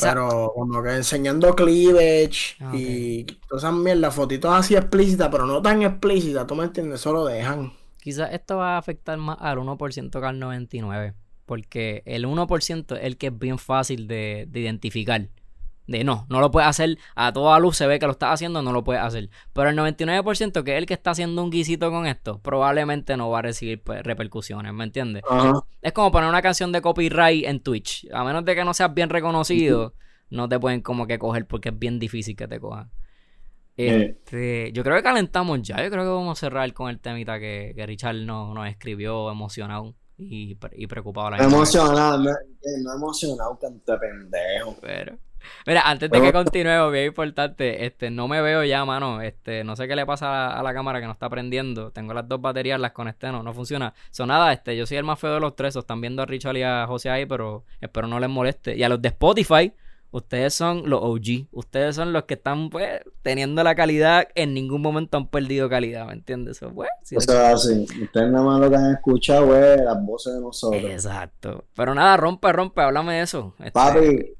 Pero como que enseñando cleavage ah, y todas esas mierdas, fotitos así explícitas, pero no tan explícitas, ¿tú me entiendes? Solo dejan. Quizás esto va a afectar más al 1% que al 99%, porque el 1% es el que es bien fácil de, de identificar de no, no lo puedes hacer, a toda luz se ve que lo estás haciendo, no lo puedes hacer. Pero el 99% que es el que está haciendo un guisito con esto, probablemente no va a recibir pues, repercusiones, ¿me entiendes? Es como poner una canción de copyright en Twitch, a menos de que no seas bien reconocido, no te pueden como que coger porque es bien difícil que te cojan. Este, yo creo que calentamos ya, yo creo que vamos a cerrar con el temita que, que Richard nos, nos escribió emocionado y, y preocupado. La emocionado, emocionado, cante pendejo. Pero... Mira, antes de que continuemos, bien importante, este, no me veo ya, mano. Este, no sé qué le pasa a la, cámara que no está prendiendo. Tengo las dos baterías, las conecté, no, no funciona. Son nada, este, yo soy el más feo de los tres. Están viendo a Richard y a José ahí, pero espero no les moleste. Y a los de Spotify, ustedes son los OG. Ustedes son los que están, pues, teniendo la calidad. En ningún momento han perdido calidad, ¿me entiendes? Eso, pues, o sea, sí. Ustedes nada más lo que han escuchado, güey, las voces de nosotros. Exacto. Pero nada, rompe, rompe, háblame de eso. Este, Papi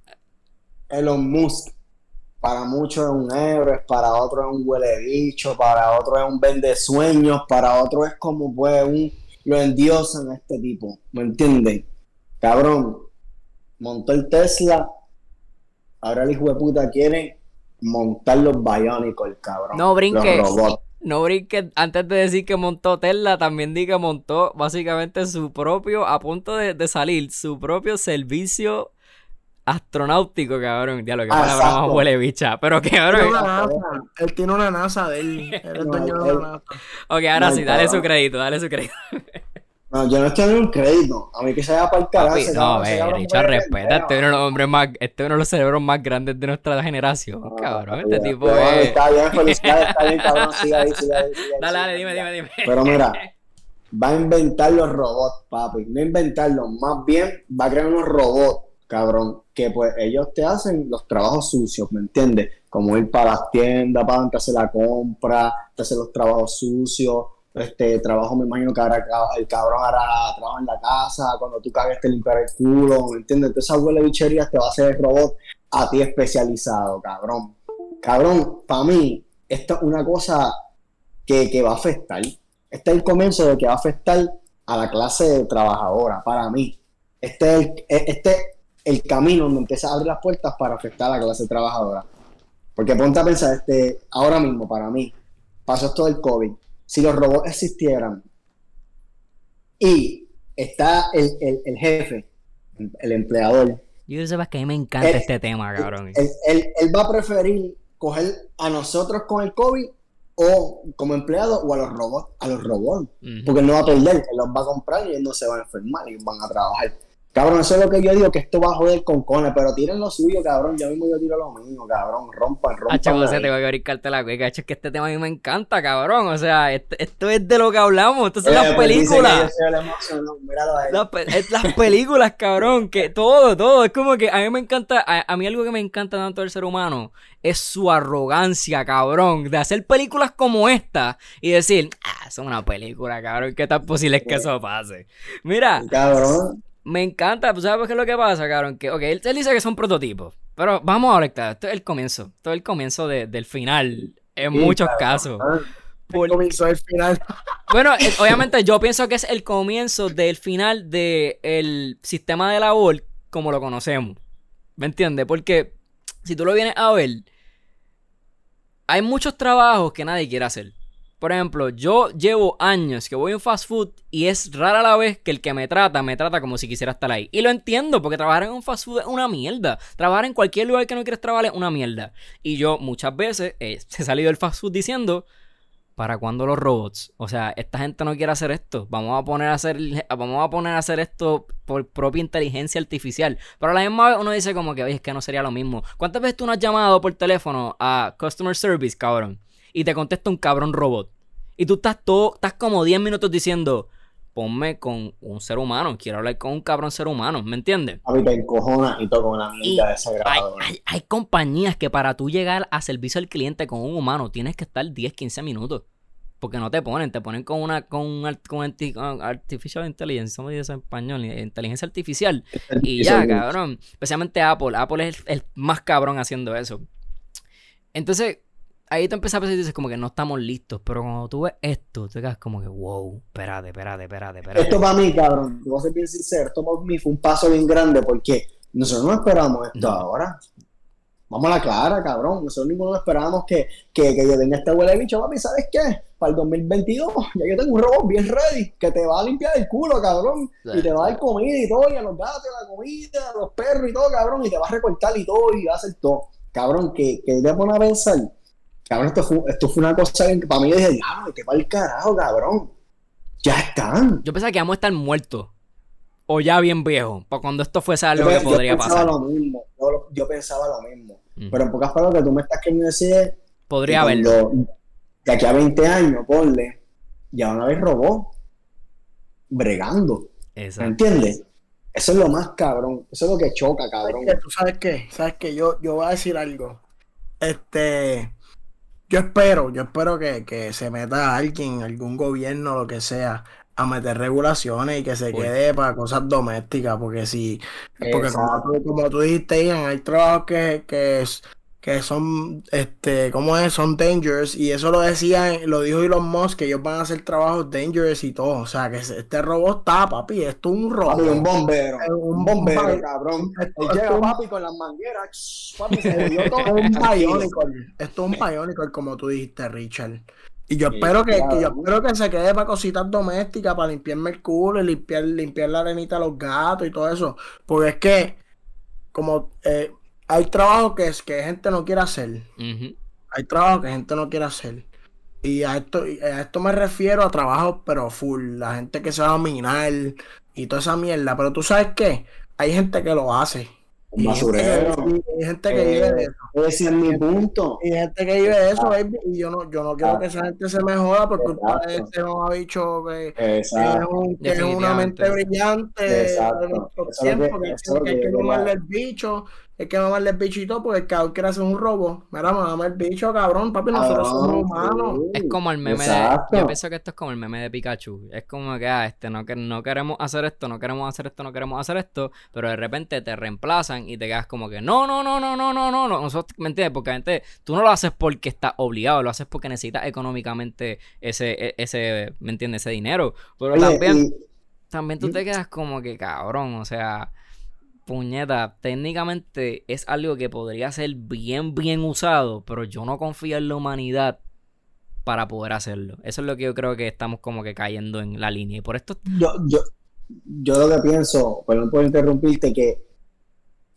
Elon Musk, para muchos es un héroe, para otros es un huele bicho, para otros es un vende sueños, para otros es como pues un lo endiosan a este tipo, ¿me entienden? Cabrón, montó el Tesla, ahora el hijo de puta quiere montar los Biónicos, el cabrón. No brinque. No brinque, antes de decir que montó Tesla, también di que montó básicamente su propio, a punto de, de salir, su propio servicio astronáutico, cabrón. Ya lo que ah, palabra más huele bicha. Pero que cabrón. Él tiene una NASA de él. Él es dueño de una NASA. Ok, ahora sí, dale su crédito, dale su crédito. No, yo no estoy en un crédito. A mí que se vaya para el carajo. no, ve, Richard, respeta. Este es uno de los hombres más, este es uno de los cerebros más grandes de nuestra generación, cabrón. Este tipo es. Está bien, felicidades, está bien, cabrón. Sigue ahí, sigue ahí, sigue ahí. Dale, dale, dime, dime, dime. Pero mira, va a inventar los robots, papi. No inventarlos, más bien va a crear unos robots, cabrón, que pues ellos te hacen los trabajos sucios, ¿me entiendes? Como ir para las tiendas, para te hacer la compra, te hacer los trabajos sucios este trabajo me imagino que ahora el cabrón hará trabajo en la casa, cuando tú cagues te limpiar el culo, ¿me entiendes? Entonces esa huele bicherías te va a hacer el robot a ti especializado, cabrón. Cabrón, para mí, esto es una cosa que, va a afectar. Este es el comienzo de que va a afectar a la clase trabajadora, para mí. Este es el, este el camino donde empieza a abrir las puertas para afectar a la clase trabajadora. Porque ponte a pensar, este, ahora mismo, para mí, pasó esto del COVID si los robots existieran y está el, el, jefe, el empleador. Yo sé que a mí me encanta este tema, cabrón. Él, va a preferir coger a nosotros con el COVID o como empleado o a los robots, a los robots. Porque él no va a perder, él los va a comprar y él no se va a enfermar y van a trabajar. Cabrón, eso es lo que yo digo, que esto va a joder con cones, pero tiren lo suyo, cabrón. Yo mismo yo tiro lo mío, cabrón. Rompan, rompan. Hacho, José, te voy a brincarte la cueca. es que este tema a mí me encanta, cabrón. O sea, esto, es de lo que hablamos. Esto son las películas. Las, las películas, cabrón. Que todo, todo. Es como que a mí me encanta, a, mí algo que me encanta tanto del ser humano es su arrogancia, cabrón. De hacer películas como esta y decir, ah, es una película, cabrón. ¿Qué tan posible es que eso pase? Mira. Cabrón me encanta, pues, ¿sabes qué es lo que pasa, cabrón? Que, ok, él, dice que son prototipos, pero vamos a conectar, esto es el comienzo, esto es el comienzo del final, en muchos casos. El comienzo del final. Bueno, eh, obviamente yo pienso que es el comienzo del final del sistema de labor como lo conocemos. ¿Me entiendes? Porque si tú lo vienes a ver, hay muchos trabajos que nadie quiere hacer. Por ejemplo, yo llevo años que voy en fast food y es rara la vez que el que me trata me trata como si quisiera estar ahí. Y lo entiendo, porque trabajar en un fast food es una mierda. Trabajar en cualquier lugar que no quieres trabajar es una mierda. Y yo muchas veces he salido del fast food diciendo, ¿para cuándo los robots? O sea, esta gente no quiere hacer esto. Vamos a poner a hacer, vamos a poner a hacer esto por propia inteligencia artificial. Pero a la misma vez uno dice como que, oye, es que no sería lo mismo. ¿Cuántas veces tú no has llamado por teléfono a customer service, cabrón? y te contesta un cabrón robot. Y tú estás todo, estás como 10 minutos diciendo, ponme con un ser humano, quiero hablar con un cabrón ser humano, ¿me entiendes? A mí te encojona y todo con una mierda desagradable. Hay, hay, hay, compañías que para tú llegar a servicio al cliente con un humano tienes que estar 10, 15 minutos. Porque no te ponen, te ponen con una con, con artificial intelligence, ¿cómo dice en español? Inteligencia artificial. Y ya, cabrón. Especialmente Apple. Apple es el más cabrón haciendo eso. Entonces, ahí te empiezas a pensar y dices como que no estamos listos. Pero cuando tú ves esto, te quedas como que, wow, espérate, espérate, espérate, espérate. Esto para mí, cabrón, voy a ser bien sincero, esto para mí fue un paso bien grande porque nosotros no esperamos esto ahora. Vamos a la clara, cabrón. Nosotros ninguno esperábamos que, que, que yo tenga este huele de bicho, papi, ¿sabes qué? Para el 2022 ya yo tengo un robot bien ready que te va a limpiar el culo, cabrón. Y te va a dar comida y todo, y a los gatos, la comida, a los perros y todo, cabrón. Y te va a recortar y todo, y va a hacer todo. Cabrón, que, que te pone a pensar Cabrón, esto fue, esto fue una cosa que para mí yo dije, diablo, que va el carajo, cabrón. Ya están. Yo pensaba que íbamos a estar muertos. O ya bien viejos. Para cuando esto fuese algo que podría pasar. Lo mismo, yo, pensaba lo mismo. Pero en pocas palabras, que tú me estás queriendo decir. Podría haberlo. De aquí a 20 años, ponle. Ya una vez robó. Bregando. Exacto. ¿Me entiendes? Eso es lo más cabrón. Eso es lo que choca, cabrón. ¿Tú sabes qué? ¿Sabes qué? Yo, yo voy a decir algo. Este yo espero, yo espero que, se meta alguien, algún gobierno, lo que sea, a meter regulaciones y que se quede para cosas domésticas, porque si, porque como tú, como tú, dijiste, Ian, hay trabajos que, que que son, este, ¿cómo es? Son dangerous. Y eso lo decía, lo dijo Elon Musk, que ellos van a hacer trabajos dangerous y todo. O sea, que este robot está, papi, esto es un robot. un bombero. un, bombero, cabrón. Esto, llega, papi, con las mangueras. Papi, se dio todo. es un bionicle. Esto es un bionicle, como tú dijiste, Richard. Y yo espero que, yo espero que se quede para cositas domésticas, para limpiarme el culo y limpiar, limpiar la arenita a los gatos y todo eso. Porque es que, como eh, hay trabajo que, es, que gente no quiere hacer. Hay trabajo que gente no quiere hacer. Y a esto, a esto me refiero a trabajo, pero full. La gente que se va a minar y toda esa mierda. Pero tú sabes qué? Hay gente que lo hace. Un basurero. Hay gente que vive de eso. Ese es mi punto. Y hay gente que vive de eso, baby. Y yo no, yo no quiero que esa gente se me joda por culpa de ha dicho que, que es, un- que es una mente brillante Exacto. de es lo que- que, hay que hay que que digo. el bicho, hay que mamarle el bicho y todo, porque el cabrón quiere hacer un robo. Mira, mamá el bicho, cabrón, papi, nosotros somos Cabrón, humanos. Es como el meme Exacto. de. Yo pienso que esto es como el meme de Pikachu. Es como que, ah, este, no, que- no queremos hacer esto, no queremos hacer esto, no queremos hacer esto. Pero de repente te reemplazan y te quedas como que, no, no, no, no, no, no, no. no. Nosotros, ¿me entiendes? Porque gente, tú no lo haces porque estás obligado, lo haces porque necesitas económicamente ese, e- ese, ¿me entiendes? Ese dinero. Pero Oye, también, y- también tú te quedas como que, cabrón, o sea. Puñeta, técnicamente es algo que podría ser bien, bien usado, pero yo no confío en la humanidad para poder hacerlo. Eso es lo que yo creo que estamos como que cayendo en la línea. Y por esto, yo, yo, yo lo que pienso, perdón por interrumpirte, que,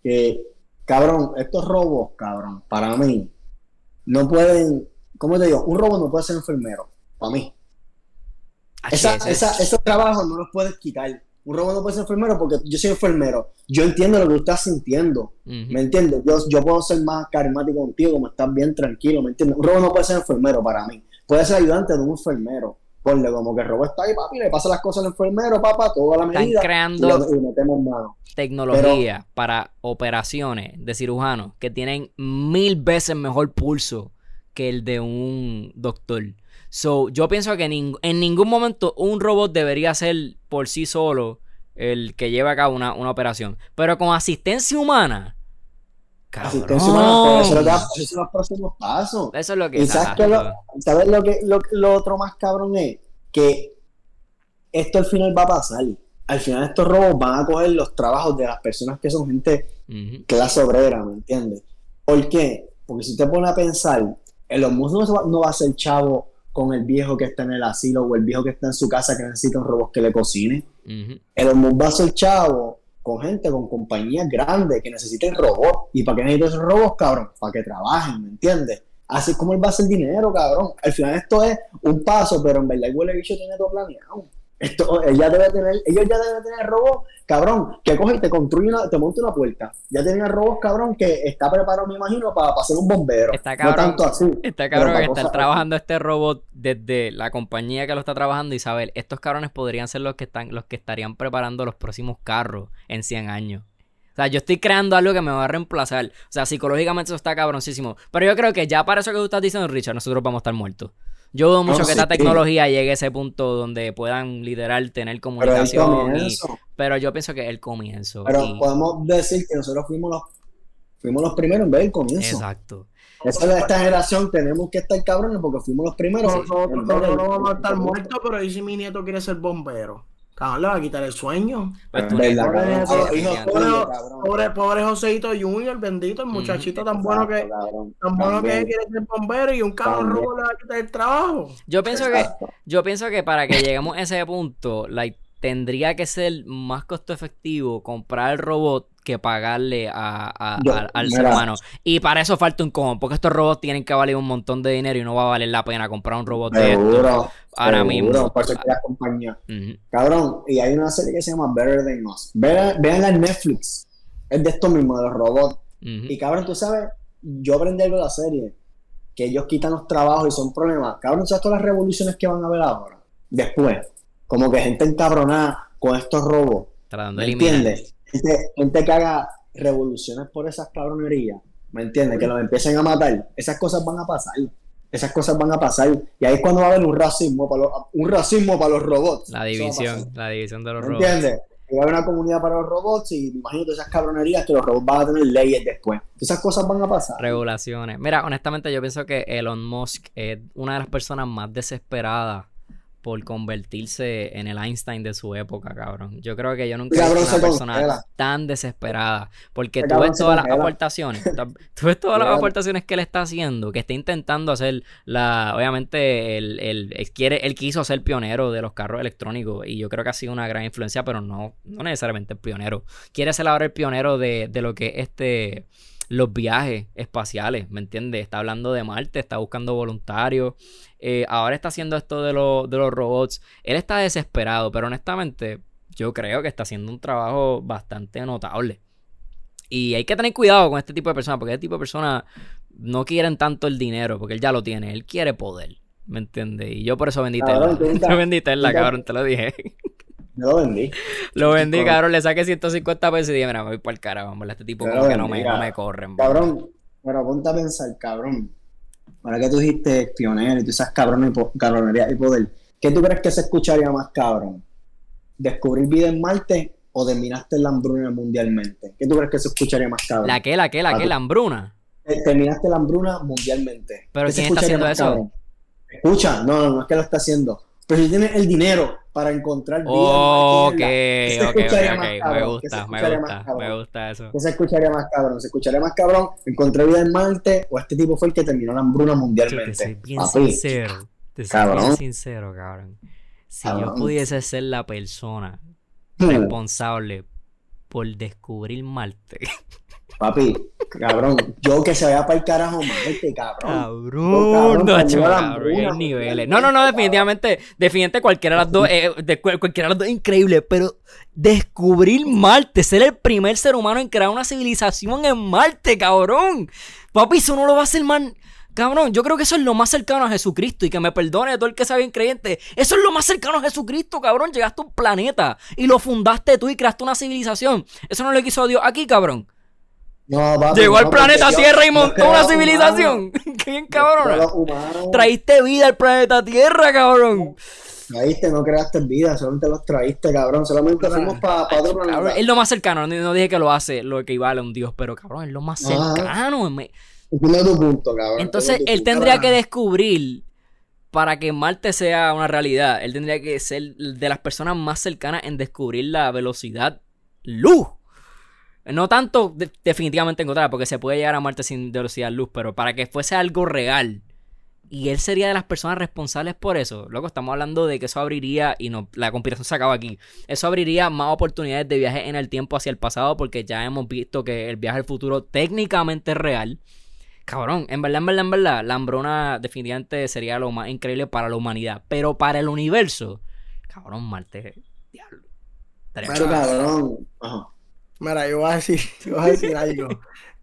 que, cabrón, estos robos, cabrón, para mí, no pueden, ¿cómo te digo? Un robo no puede ser enfermero, para mí. Esa, esa, esos trabajos no los puedes quitar. Un robo no puede ser enfermero porque yo soy enfermero. Yo entiendo lo que tú estás sintiendo. ¿Me entiendes? Yo, yo puedo ser más carismático contigo, como estás bien tranquilo, ¿me entiendes? Un robo no puede ser enfermero para mí. Puede ser ayudante de un enfermero. Ponle como que el robo está ahí, papi, le pasa las cosas al enfermero, papá, toda la Están medida. Y, creando lo- y metemos mano. tecnología para operaciones de cirujanos que tienen mil veces mejor pulso que el de un doctor. So, yo pienso que ning- en ningún momento un robot debería ser por sí solo el que lleve a cabo una, una operación. Pero con asistencia humana. Asistencia humana, cabrón. pues, eso, es lo que- esos son los próximos pasos. Eso es lo que qué lo, eso. ¿sabes lo que lo, lo otro más cabrón es? Que esto al final va a pasar. Al final estos robos van a coger los trabajos de las personas que son gente Ujú. clase obrera, ¿me entiendes? ¿Por qué? Porque si te pones a pensar, el va- no va a ser chavo con el viejo que está en el asilo o el viejo que está en su casa que necesita un robot que le cocine. El Musk va a ser chavo con gente, con compañías grandes que necesiten robots. ¿Y para qué necesitan esos robots, cabrón? Para que trabajen, ¿me entiendes? Así es como él va a hacer dinero, cabrón. Al final esto es un paso, pero en verdad el huele bicho tiene todo planeado. Esto, ya debe tener, ellos ya deben tener robots, cabrón, que coge y te construye una, te monta una puerta. Ya tenían robots, cabrón, que está preparado, me imagino, para, para ser un bombero. Está no cabrón. tanto así. Está cabrón que cosas trabajando este robot desde la compañía que lo está trabajando y saber, estos cabrones podrían ser los que están, los que estarían preparando los próximos carros en 100 años. O sea, yo estoy creando algo que me va a reemplazar. O sea, psicológicamente eso está cabroncísimo. Pero yo creo que ya para eso que tú estás diciendo, Richard, nosotros vamos a estar muertos. Yo dudo mucho No, que esta sí. tecnología llegue a ese punto donde puedan literal tener Pero comunicación. y- comienzo. pero yo pienso que es el comienzo. Pero y- podemos decir que nosotros fuimos los, fuimos los primeros en ver el comienzo. Exacto. Esa de esta generación tenemos que estar cabrones porque fuimos los primeros. Nosotros nosotros el- vamos a estar muertos, pero ¿y si mi nieto quiere ser bombero? Cabrón, le va a quitar el sueño. Pues tú- Verdad, Pobre- pobre- pobre-. Pobre, pobre Joseito Junior, bendito, el muchachito tan bueno que cabrón. tan bueno que quiere ser bombero y un cabrón robo le va a quitar el trabajo. Yo pienso que Exacto. Yo pienso que para que lleguemos a ese punto, like, tendría que ser más costo efectivo comprar el robot que pagarle a, a- Yo- al- al mira. ser humano. Y para eso falta un cojón, porque estos robots tienen que valer un montón de dinero y no va a valer la pena comprar un robot de ahora seguro, mismo. Por eso es que. Cabrón, y hay una serie que se llama Better Than Us. Vean, veanla en Netflix. Es de esto mismo, de los robots. Y cabrón, tú sabes, yo aprendí algo de la serie. Que ellos quitan los trabajos y son problemas. Cabrón, ¿tú ¿sabes todas las revoluciones que van a haber ahora? Después. Como que gente encabronada con estos de ¿Me entiendes? Gente, gente que haga revoluciones por esas cabronerías. ¿Me entiendes? Que los empiecen a matar. Esas cosas van a pasar. Esas cosas van a pasar. Y ahí es cuando va a haber un racismo para los, un racismo para los robots. La división, la división de los ¿Me robots. entiendes? Y va a haber una comunidad para los robots y me imagino todas esas cabronerías que los robots van a tener leyes después. Esas cosas van a pasar. Regulaciones. Mira, honestamente yo pienso que Elon Musk es una de las personas más desesperadas por convertirse en el Einstein de su época, cabrón. Yo creo que yo nunca he visto una persona congela. tan desesperada. Porque tú ves todas las aportaciones. Tú ves todas las aportaciones que él está haciendo, que está intentando hacer la... Obviamente, él, él- él quiere, él quiso ser pionero de los carros electrónicos y yo creo que ha sido una gran influencia, pero no, no necesariamente el pionero. Quiere ser ahora el pionero de, de lo que es este los viajes espaciales, ¿me entiendes? Está hablando de Marte, está buscando voluntarios. Eh, ahora está haciendo esto de, de los robots. Él está desesperado, pero honestamente yo creo que está haciendo un trabajo bastante notable. Y hay que tener cuidado con este tipo de personas, porque este tipo de personas no quieren tanto el dinero, porque él ya lo tiene, él quiere poder, ¿me entiendes? Y yo por eso. Yo vendí Tesla, cabrón, te lo dije. Yo lo vendí. Lo vendí, cabrón. Le saqué 150 pesos y dije, mira, me voy para el carajo, hombre. Este tipo como que no me, no me corren. Cabrón, pero ponte a pensar, cabrón. Ahora que tú dijiste pionero y tú sabes cabrón y cabronería y poder, ¿qué tú crees que se escucharía más cabrón? ¿Descubrir vida en Marte o terminaste la hambruna mundialmente? ¿Qué tú crees que se escucharía más cabrón? ¿La qué, la qué, la qué, la hambruna? Eh, terminaste la hambruna mundialmente. ¿Pero quién está haciendo eso? Escucha, no, no, no es que lo está haciendo. Pero si tienes el dinero para encontrar vida. ok, ok, ok, Me gusta, me gusta, me gusta eso. ¿Qué se escucharía más cabrón? ¿Se escucharía más cabrón? ¿Encontré vida en Marte o este tipo fue el que terminó la hambruna mundialmente? Te soy bien sincero. Te soy bien sincero, cabrón. Si yo pudiese ser la persona hmm. responsable por descubrir Marte. Papi, cabrón, yo que se vaya para el carajo Marte, cabrón. Cabrón, no, cabrón, niveles. No, no, no, definitivamente, definitivamente cualquiera de las dos, eh, de, cualquiera de las dos es increíble, pero descubrir Marte, ser el primer ser humano en crear una civilización en Marte, cabrón. Papi, eso no lo va a hacer man. Cabrón, yo creo que eso es lo más cercano a Jesucristo y que me perdone todo el que sea bien creyente. Eso es lo más cercano a Jesucristo, cabrón. Llegaste a un planeta y lo fundaste tú y creaste una civilización. Eso no lo quiso Dios aquí, cabrón. Llegó al planeta Tierra y montó una civilización. Qué bien cabrón. Traíste vida al planeta Tierra, cabrón. Traíste, no creaste vida, solamente los traíste, cabrón. Solamente fuimos para pa otro planeta. Es lo más cercano, no, dije que lo hace lo que equivale a un dios, pero cabrón, es lo más cercano. tu punto, cabrón. Entonces, él tendría que descubrir para que Marte sea una realidad. Él tendría que ser de las personas más cercanas en descubrir la velocidad luz. No tanto definitivamente encontrar, porque se puede llegar a Marte sin velocidad luz, pero para que fuese algo real. Y él sería de las personas responsables por eso. Luego estamos hablando de que eso abriría, y no, la conspiración se acaba aquí. Eso abriría más oportunidades de viaje en el tiempo hacia el pasado, porque ya hemos visto que el viaje al futuro técnicamente es real. Cabrón, en verdad, en verdad, en verdad, la hambruna definitivamente sería lo más increíble para la humanidad. Pero para el universo, cabrón, Marte, diablo. Pero cabrón, Ajá. Mira, yo voy a decir, yo voy a decir algo.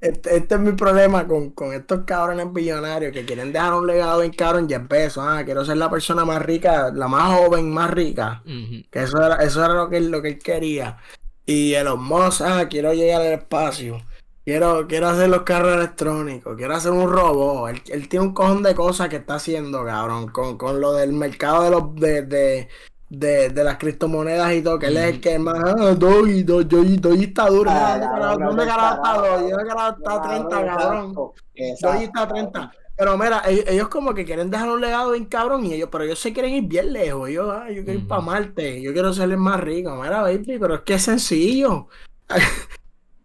Este, este, es mi problema con, con, estos cabrones billonarios que quieren dejar un legado en cabrón y pesos. Ah, quiero ser la persona más rica, la más joven, más rica. Que eso era, eso era lo que, lo que él quería. Y el Musk, ah, quiero llegar al espacio. Quiero, quiero hacer los carros electrónicos, quiero hacer un robot. Él, tiene un cojón de cosas que está haciendo, cabrón, con, con lo del mercado de los de, de, de, de las criptomonedas y todo, que él es el que más, ah, Doggy, Doggy, está duro. Ah, ¿Dónde carajo está Doggy? ¿Dónde carajo está 30, cabrón? Doggy está 30. Pero mira, ellos, como que quieren dejar un legado bien cabrón y ellos, pero ellos se quieren ir bien lejos. Ellos, ah, yo quiero ir para Marte, yo quiero ser el más rico. Mira, baby, pero es que es sencillo.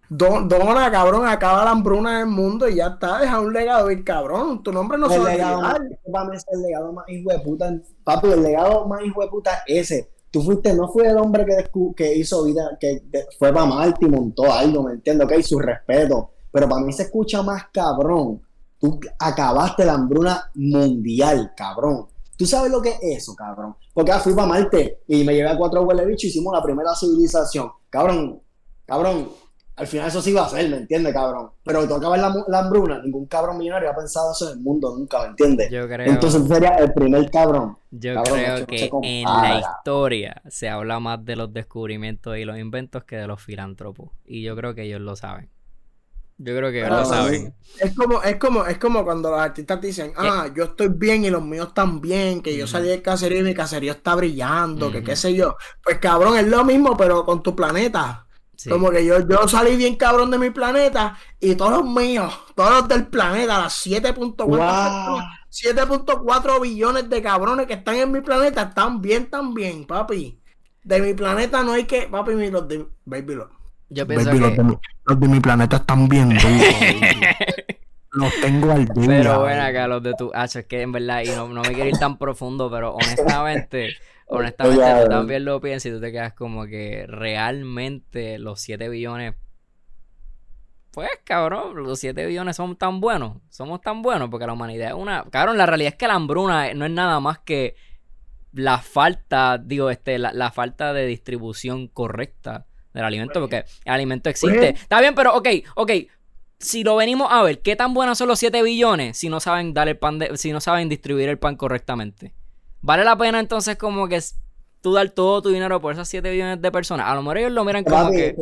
Dona, cabrón, acaba la hambruna en el mundo y ya está, deja un legado bien cabrón. Tu nombre no se va a el legado más hijo de puta. Papi, el legado más hijo de puta es ese. Tú fuiste, no fue el hombre que, que hizo vida, que fue para Marte y montó algo, ¿me entiendo? Ok, su respeto. Pero para mí se escucha más cabrón. Tú acabaste la hambruna mundial, cabrón. ¿Tú sabes lo que es eso, cabrón? Porque fui para Marte y me llevé a cuatro huele bicho y hicimos la primera civilización. Cabrón, cabrón, al final eso sí va a ser, ¿me entiendes, cabrón? Pero tú acabas la, la hambruna, ningún cabrón millonario ha pensado eso en el mundo nunca, ¿me entiendes? Yo creo, Entonces sería el primer cabrón. Yo creo que en la historia se habla más de los descubrimientos y los inventos que de los filántropos. Y yo creo que ellos lo saben. Yo creo que ellos lo saben. Es como, es como, es como cuando los artistas dicen, ah, yo estoy bien y los míos están bien, que yo salí del caserío y mi caserío está brillando, que qué sé yo. Pues cabrón, es lo mismo, pero con tu planeta. Como que yo, yo salí bien cabrón de mi planeta y todos los míos, todos los del planeta, las 7.4 billones de cabrones que están en mi planeta están bien también, papi. De mi planeta no hay que, papi, los de, baby, los, yo pienso que... los, de mi, planeta están bien los tengo al día. Pero bueno, acá los de tu H, es que en verdad, y no, no me quiero ir tan profundo, pero honestamente, honestamente tú también lo piensas y tú te quedas como que realmente los 7 billones pues, cabrón, los 7 billones son tan buenos. Somos tan buenos porque la humanidad es una. Cabrón, la realidad es que la hambruna no es nada más que la falta, digo, este, la, falta de distribución correcta del alimento, porque el alimento existe. Pues, Está bien, pero ok, ok. Si lo venimos a ver, ¿qué tan buenos son los 7 billones si no saben dar el pan si no saben distribuir el pan correctamente? ¿Vale la pena entonces como que tú dar todo tu dinero por esas 7 billones de personas? A lo mejor ellos lo miran como que...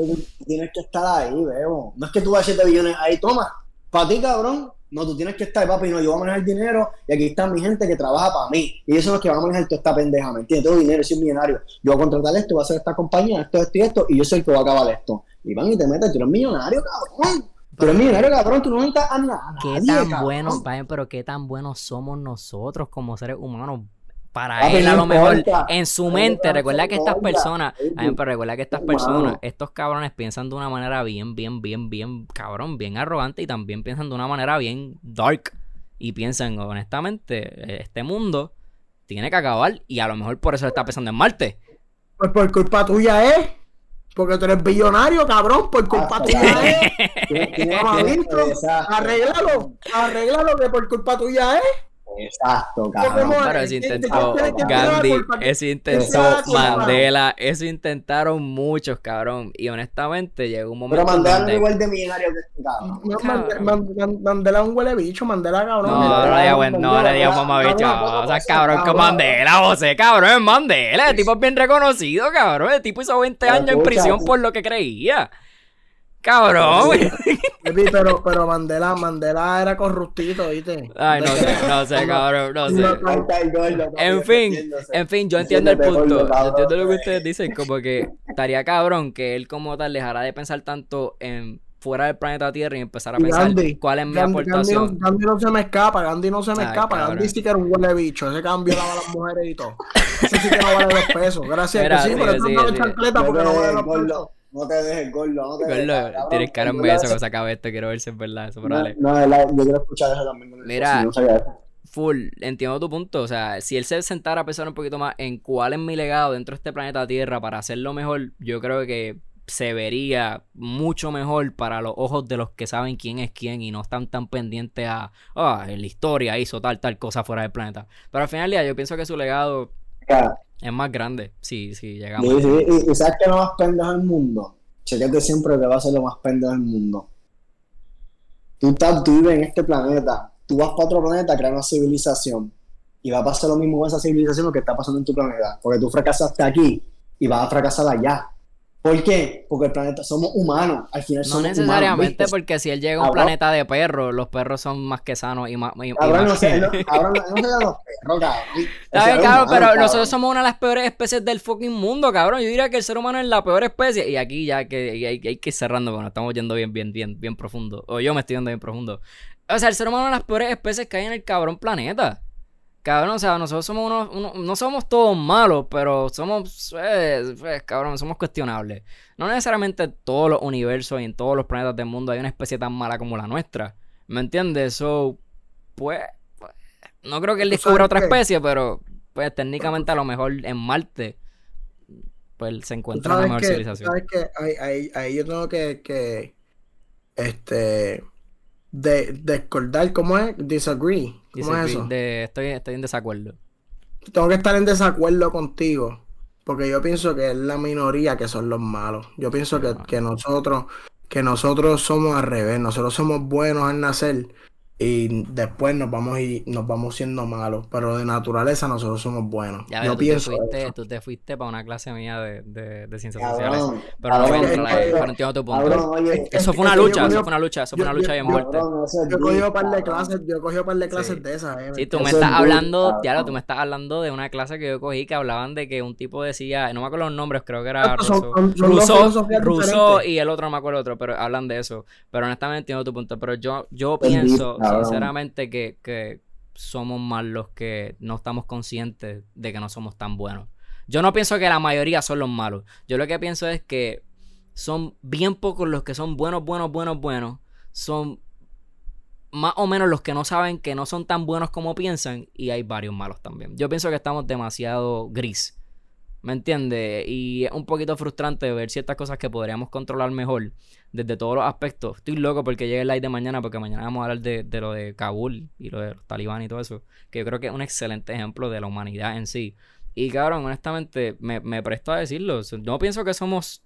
Tienes que estar ahí, veo. No es que tú vas 7 billones ahí, toma. Para ti, cabrón, no, tú tienes que estar, papi, no, yo voy a manejar el dinero y aquí está mi gente que trabaja para mí. Y eso es lo que va a manejar toda esta pendeja, ¿me entiendes? Tengo dinero, soy millonario. Yo voy a contratar esto, voy a hacer esta compañía, esto, esto y esto, y yo soy el que va a acabar esto. Y van y te metes, tú eres millonario, cabrón. Tú eres millonario, cabrón, tú no necesitas a nada. Qué tan buenos, pero qué tan buenos somos nosotros como seres humanos para él a lo mejor en su mente, recuerda que estas personas, pero recuerda que estas personas, estos cabrones piensan de una manera bien, bien, bien, bien, cabrón, bien arrogante y también piensan de una manera bien dark y piensan, honestamente, este mundo tiene que acabar y a lo mejor por eso está pensando en Marte. Pues por culpa tuya es. Porque tú eres billonario, cabrón, por culpa tuya es. Arréglalo, arréglalo que por culpa tuya es. Exacto, cabrón. Pero eso intentó Gandhi, eso intentó Mandela, eso intentaron muchos, cabrón. Y honestamente llegó un momento. Pero Mandela no es igual de millonario que este cabrón. Mandela es un huele bicho, Mandela, cabrón. No, no le digas no, le digas mamá bicho. O sea, cabrón, con Mandela, José, cabrón, es Mandela. El tipo es bien reconocido, cabrón. El tipo hizo 20 años en prisión por lo que creía. Cabrón. pero, pero Mandela, Mandela era corruptito, ¿viste? Ay, no sé, no sé, cabrón, no sé. En fin, en fin, yo entiendo el punto. Yo entiendo lo que ustedes dicen, como que estaría cabrón que él como tal dejara de pensar tanto en fuera del planeta Tierra y empezar a pensar cuál es mi aportación. Gandhi, no se me escapa, Gandhi no se me escapa. Gandhi sí que era un huele bicho. Ese cambio daba las mujeres y todo. Ese sí que no vale los pesos. Gracias. Mira, que sí, pero sí, no sí, chancleta porque no vale los pesos. No te dejes gordo, no te dejes. tienes cara en beso que se acabe esto, quiero ver si es verdad eso, no, no, yo quiero escuchar eso también. Mira, full, entiendo tu punto, o sea, si él se sentara a pensar un poquito más en cuál es mi legado dentro de este planeta Tierra para hacerlo mejor, yo creo que se vería mucho mejor para los ojos de los que saben quién es quién y no están tan pendientes a, ah, en la historia hizo tal, tal cosa fuera del planeta. Pero al final del día yo pienso que su legado es más grande, sí, sí, llegamos. Y, sabes que lo más pendejo del mundo. Chequete siempre que va a ser lo más pendejo del mundo. Tú, estás, tú vives en este planeta. Tú vas para otro planeta crear una civilización. Y va a pasar lo mismo con esa civilización lo que está pasando en tu planeta. Porque tú fracasaste aquí y vas a fracasar allá. ¿Por qué? Porque el planeta somos humanos. Al final no necesariamente porque si él llega a un planeta de perros, los perros son más que sanos y más. ahora, No sé, no, ahora no, se los perros, cabrón. cabrón, pero nosotros somos una de las peores especies del fucking mundo, cabrón. Yo diría que el ser humano es la peor especie. Y aquí ya que hay, hay, que ir cerrando, bueno, estamos yendo bien, bien, bien, bien profundo. O yo me estoy yendo bien profundo. O sea, el ser humano es una de las peores especies que hay en el cabrón planeta. Cabrón, o sea, nosotros somos unos, no somos todos malos, pero somos, eh, pues, cabrón, somos cuestionables. No necesariamente en todos los universos y en todos los planetas del mundo hay una especie tan mala como la nuestra. ¿Me entiendes? So, pues, pues no creo que él descubra otra especie, pero, pues, técnicamente a lo mejor en Marte, pues, se encuentra una mejor civilización. ¿Sabes que ahí, ahí, yo tengo que, que este de descordar, ¿cómo es? Disagree. ¿Cómo es eso? estoy, estoy en desacuerdo. Tengo que estar en desacuerdo contigo. Porque yo pienso que es la minoría que son los malos. Yo pienso que, que nosotros, que nosotros somos al revés. Nosotros somos buenos al nacer y después nos vamos y nos vamos siendo malos, pero de naturaleza nosotros somos buenos. Ya Yo pienso te fuiste, tú te fuiste para una clase mía de, de, de ciencias sociales, pero no voy a entiendo tu punto. eso fue una lucha, eso fue una lucha, eso fue una lucha bien fuerte. Yo he cogido un par de clases, yo he cogido un par de clases de esas. Eh, sí, tú me estás hablando, ya tú me estás hablando de una clase que yo cogí que hablaban de que un tipo decía, no me acuerdo los nombres, creo que era Russo, Russo y el otro no me acuerdo otro, pero hablan de eso. Pero honestamente entiendo tu punto, pero yo, yo pienso sinceramente que, somos más los que no estamos conscientes de que no somos tan buenos. Yo no pienso que la mayoría son los malos. Yo lo que pienso es que son bien pocos los que son buenos, buenos, buenos, buenos. Son más o menos los que no saben que no son tan buenos como piensan. Y hay varios malos también. Yo pienso que estamos demasiado gris. ¿Me entiendes? Y es un poquito frustrante ver ciertas cosas que podríamos controlar mejor desde todos los aspectos. Estoy loco porque llegue el live de mañana, porque mañana vamos a hablar de, de lo de Kabul y lo de los talibán y todo eso. Que yo creo que es un excelente ejemplo de la humanidad en sí. Y cabrón, honestamente, me, me presto a decirlo. No pienso que somos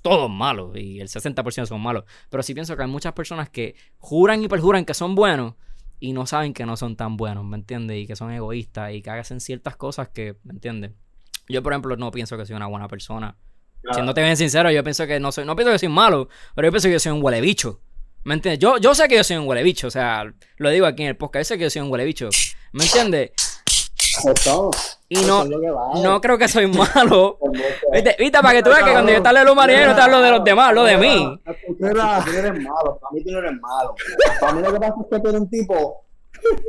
todos malos y el 60% son malos. Pero sí pienso que hay muchas personas que juran y perjuran que son buenos y no saben que no son tan buenos, ¿me entiendes? Y que son egoístas y que hacen ciertas cosas que, ¿me entiendes? Yo, por ejemplo, no pienso que soy una buena persona. Siéndote bien sincero, yo pienso que no soy, no pienso que soy malo, pero yo pienso que yo soy un huele bicho. ¿Me entiendes? Yo, yo sé que yo soy un huele bicho, o sea, lo digo aquí en el podcast, yo sé que yo soy un huele bicho. ¿Me entiendes? Y no, no creo que soy malo. ¿Viste? ¿Viste? Para que tú veas que cuando yo te hablo de no te hablo de los demás, hablo de mí. Mira, tú eres malo. Para mí tú no eres malo. Para mí lo que pasa es que tú eres un tipo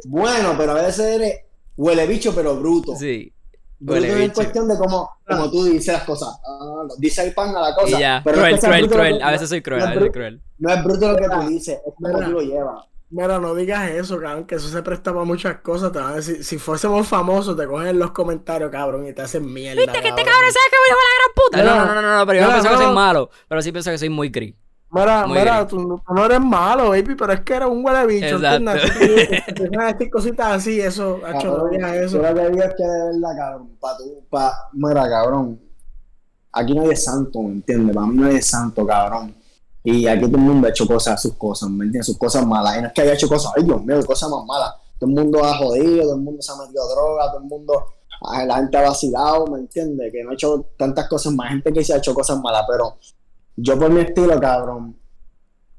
bueno, pero a veces eres huele bicho, pero bruto. Sí. Bruto es cuestión de cómo, cómo tú dices las cosas. Ah, dice el pan a la cosa. Y ya. Pero cruel, cruel, cruel. A veces soy cruel, a veces cruel. No es bruto lo que tú dices, es como tú lo llevas. Mira, no digas eso, cabrón, que eso se presta para muchas cosas. Te van a decir, si fuésemos famosos, te cogen los comentarios, cabrón, y te hacen mierda. ¿Viste que este cabrón sabe que voy a la gran puta? No, no, no, no, no, pero yo no pienso que soy malo. Pero sí pienso que soy muy gris. Mira, mira, tú, no eres malo, baby, pero es que eres un huele bicho. Decir cositas así, eso, hecho, digas eso. Yo lo que digo es que de verdad, cabrón, para tú, pa, mira, cabrón, aquí no hay santo, ¿me entiendes? Para mí no hay santo, cabrón. Y aquí todo el mundo ha hecho cosas, sus cosas, ¿me entiendes? Sus cosas malas. Y no es que haya hecho cosas, ay Dios mío, cosas más malas. Todo el mundo ha jodido, todo el mundo se ha metido droga, todo el mundo, la gente ha vacilado, ¿me entiendes? Que no ha hecho tantas cosas más. Gente que se ha hecho cosas malas, pero yo por mi estilo, cabrón,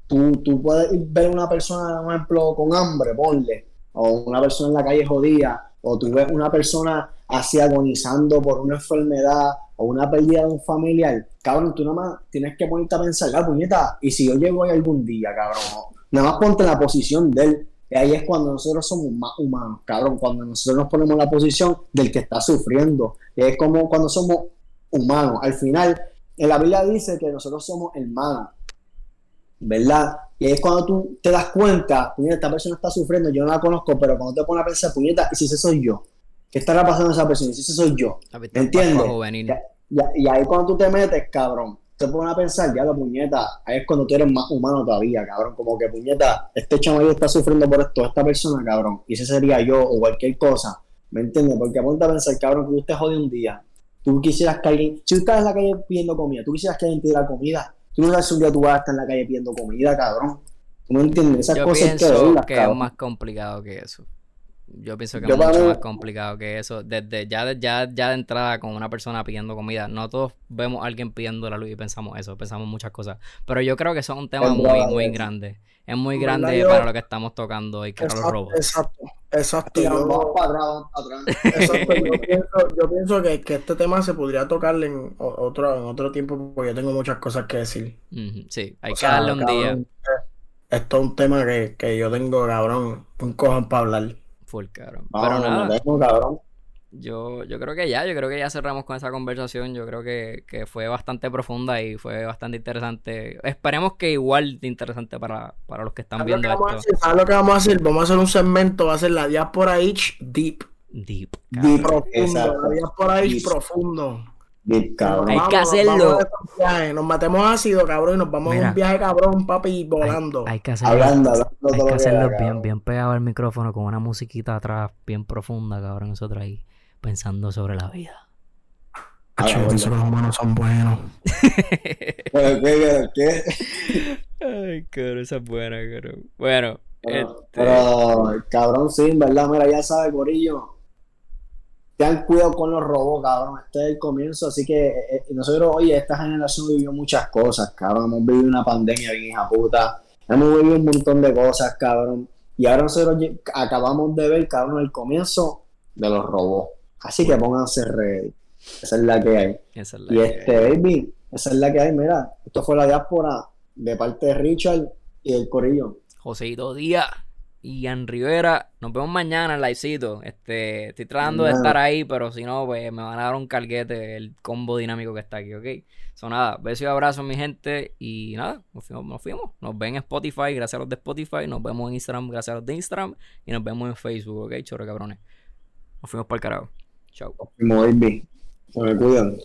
tú, tú puedes ver una persona, por ejemplo, con hambre, ponle, o una persona en la calle jodida, o tú ves una persona así agonizando por una enfermedad o una pérdida de un familiar, cabrón, tú nada más tienes que ponerte a pensar, la puñeta, y si yo llego ahí algún día, cabrón, nada más ponte en la posición de él. Y ahí es cuando nosotros somos más humanos, cabrón, cuando nosotros nos ponemos en la posición del que está sufriendo. Es como cuando somos humanos. Al final, en la Biblia dice que nosotros somos hermanos, ¿verdad? Y ahí es cuando tú te das cuenta, puñeta, esta persona está sufriendo, yo no la conozco, pero cuando te pones a pensar, puñeta, ¿y si ese soy yo? ¿Qué estará pasando a esa persona? ¿Y si ese soy yo? ¿Entiendes? Y, ahí cuando tú te metes, cabrón, te pones a pensar, ya la puñeta, ahí es cuando tú eres más humano todavía, cabrón. Como que puñeta, este chamayo está sufriendo por esto, esta persona, cabrón. Y ese sería yo o cualquier cosa. ¿Me entiendes? Porque ponte a pensar, cabrón, que usted jode un día. Tú quisieras que alguien, si tú estás en la calle pidiendo comida, tú quisieras que alguien te diera comida Tú no sabes si un día tú vas a estar en la calle pidiendo comida, cabrón. ¿Tú no entiendes? Esas Yo cosas pienso que, que es más complicado que eso. Yo pienso que es mucho más complicado que eso. Desde ya, ya, ya de entrada con una persona pidiendo comida, no todos vemos a alguien pidiendo la luz y pensamos eso, pensamos muchas cosas. Pero yo creo que eso es un tema muy, muy grande. Es muy grande para lo que estamos tocando hoy, que exacto, los robos. Exacto, exacto. Yo, para atrás, para atrás. exacto. Yo pienso, yo pienso que, que, este tema se podría tocar en otro, en otro tiempo porque yo tengo muchas cosas que decir. Sí, hay o que sea, darle un cabrón, día. Esto es un tema que, que yo tengo, cabrón, un cojón para hablar. Full, cabrón. Pero nada. nos vemos, cabrón. Yo, yo creo que ya, yo creo que ya cerramos con esa conversación. Yo creo que, que fue bastante profunda y fue bastante interesante. Esperemos que igual de interesante para, para los que están ¿Sabes lo viendo que esto. hacer? ¿Sabes lo que vamos a hacer? Vamos a hacer un segmento, va a ser la diáspora H deep. Deep. Deep, Profundo, la diáspora H Deep. profundo. Deep, cabrón. Hay que hacerlo. Nos matemos ácido, cabrón, y nos vamos Mira. a un viaje cabrón, papi, volando. Hay, hay que hacerlo, Hablando, hablando hay todo que lo hacerlo bien, cabrón. bien pegado al micrófono con una musiquita atrás bien profunda, cabrón. Nosotros ahí pensando sobre la vida. Ah, los humanos son buenos. Bueno, ¿qué, qué, qué? Ay, cabrón, esa es buena, cabrón. Bueno, Pero, este, pero, cabrón, sí, en verdad, mira, ya sabes, Corillo. Ten cuidado con los robos, cabrón. Este es el comienzo, así que eh, eh, nosotros, oye, esta generación vivió muchas cosas, cabrón. Hemos vivido una pandemia bien hija puta. Hemos vivido un montón de cosas, cabrón. Y ahora nosotros acabamos de ver, cabrón, el comienzo de los robos. Así que pónganse ready. Esa es la que hay. esa es la Y que- este, baby, esa es la que hay. Mira, esto fue la diáspora de parte de Richard y el Corillo. Joseito Díaz y Ian Rivera. Nos vemos mañana en livecito. Este, estoy tratando de estar ahí, pero si no, pues me van a dar un carguete el combo dinámico que está aquí, ¿ok? So nada, besos y abrazos, mi gente. Y nada, nos fuimos, nos fuimos. Nos ven en Spotify, gracias a los de Spotify. Nos vemos en Instagram, gracias a los de Instagram. Y nos vemos en Facebook, ¿ok? Chorro cabrones. Nos fuimos para el carajo. Chao. Me cuidan.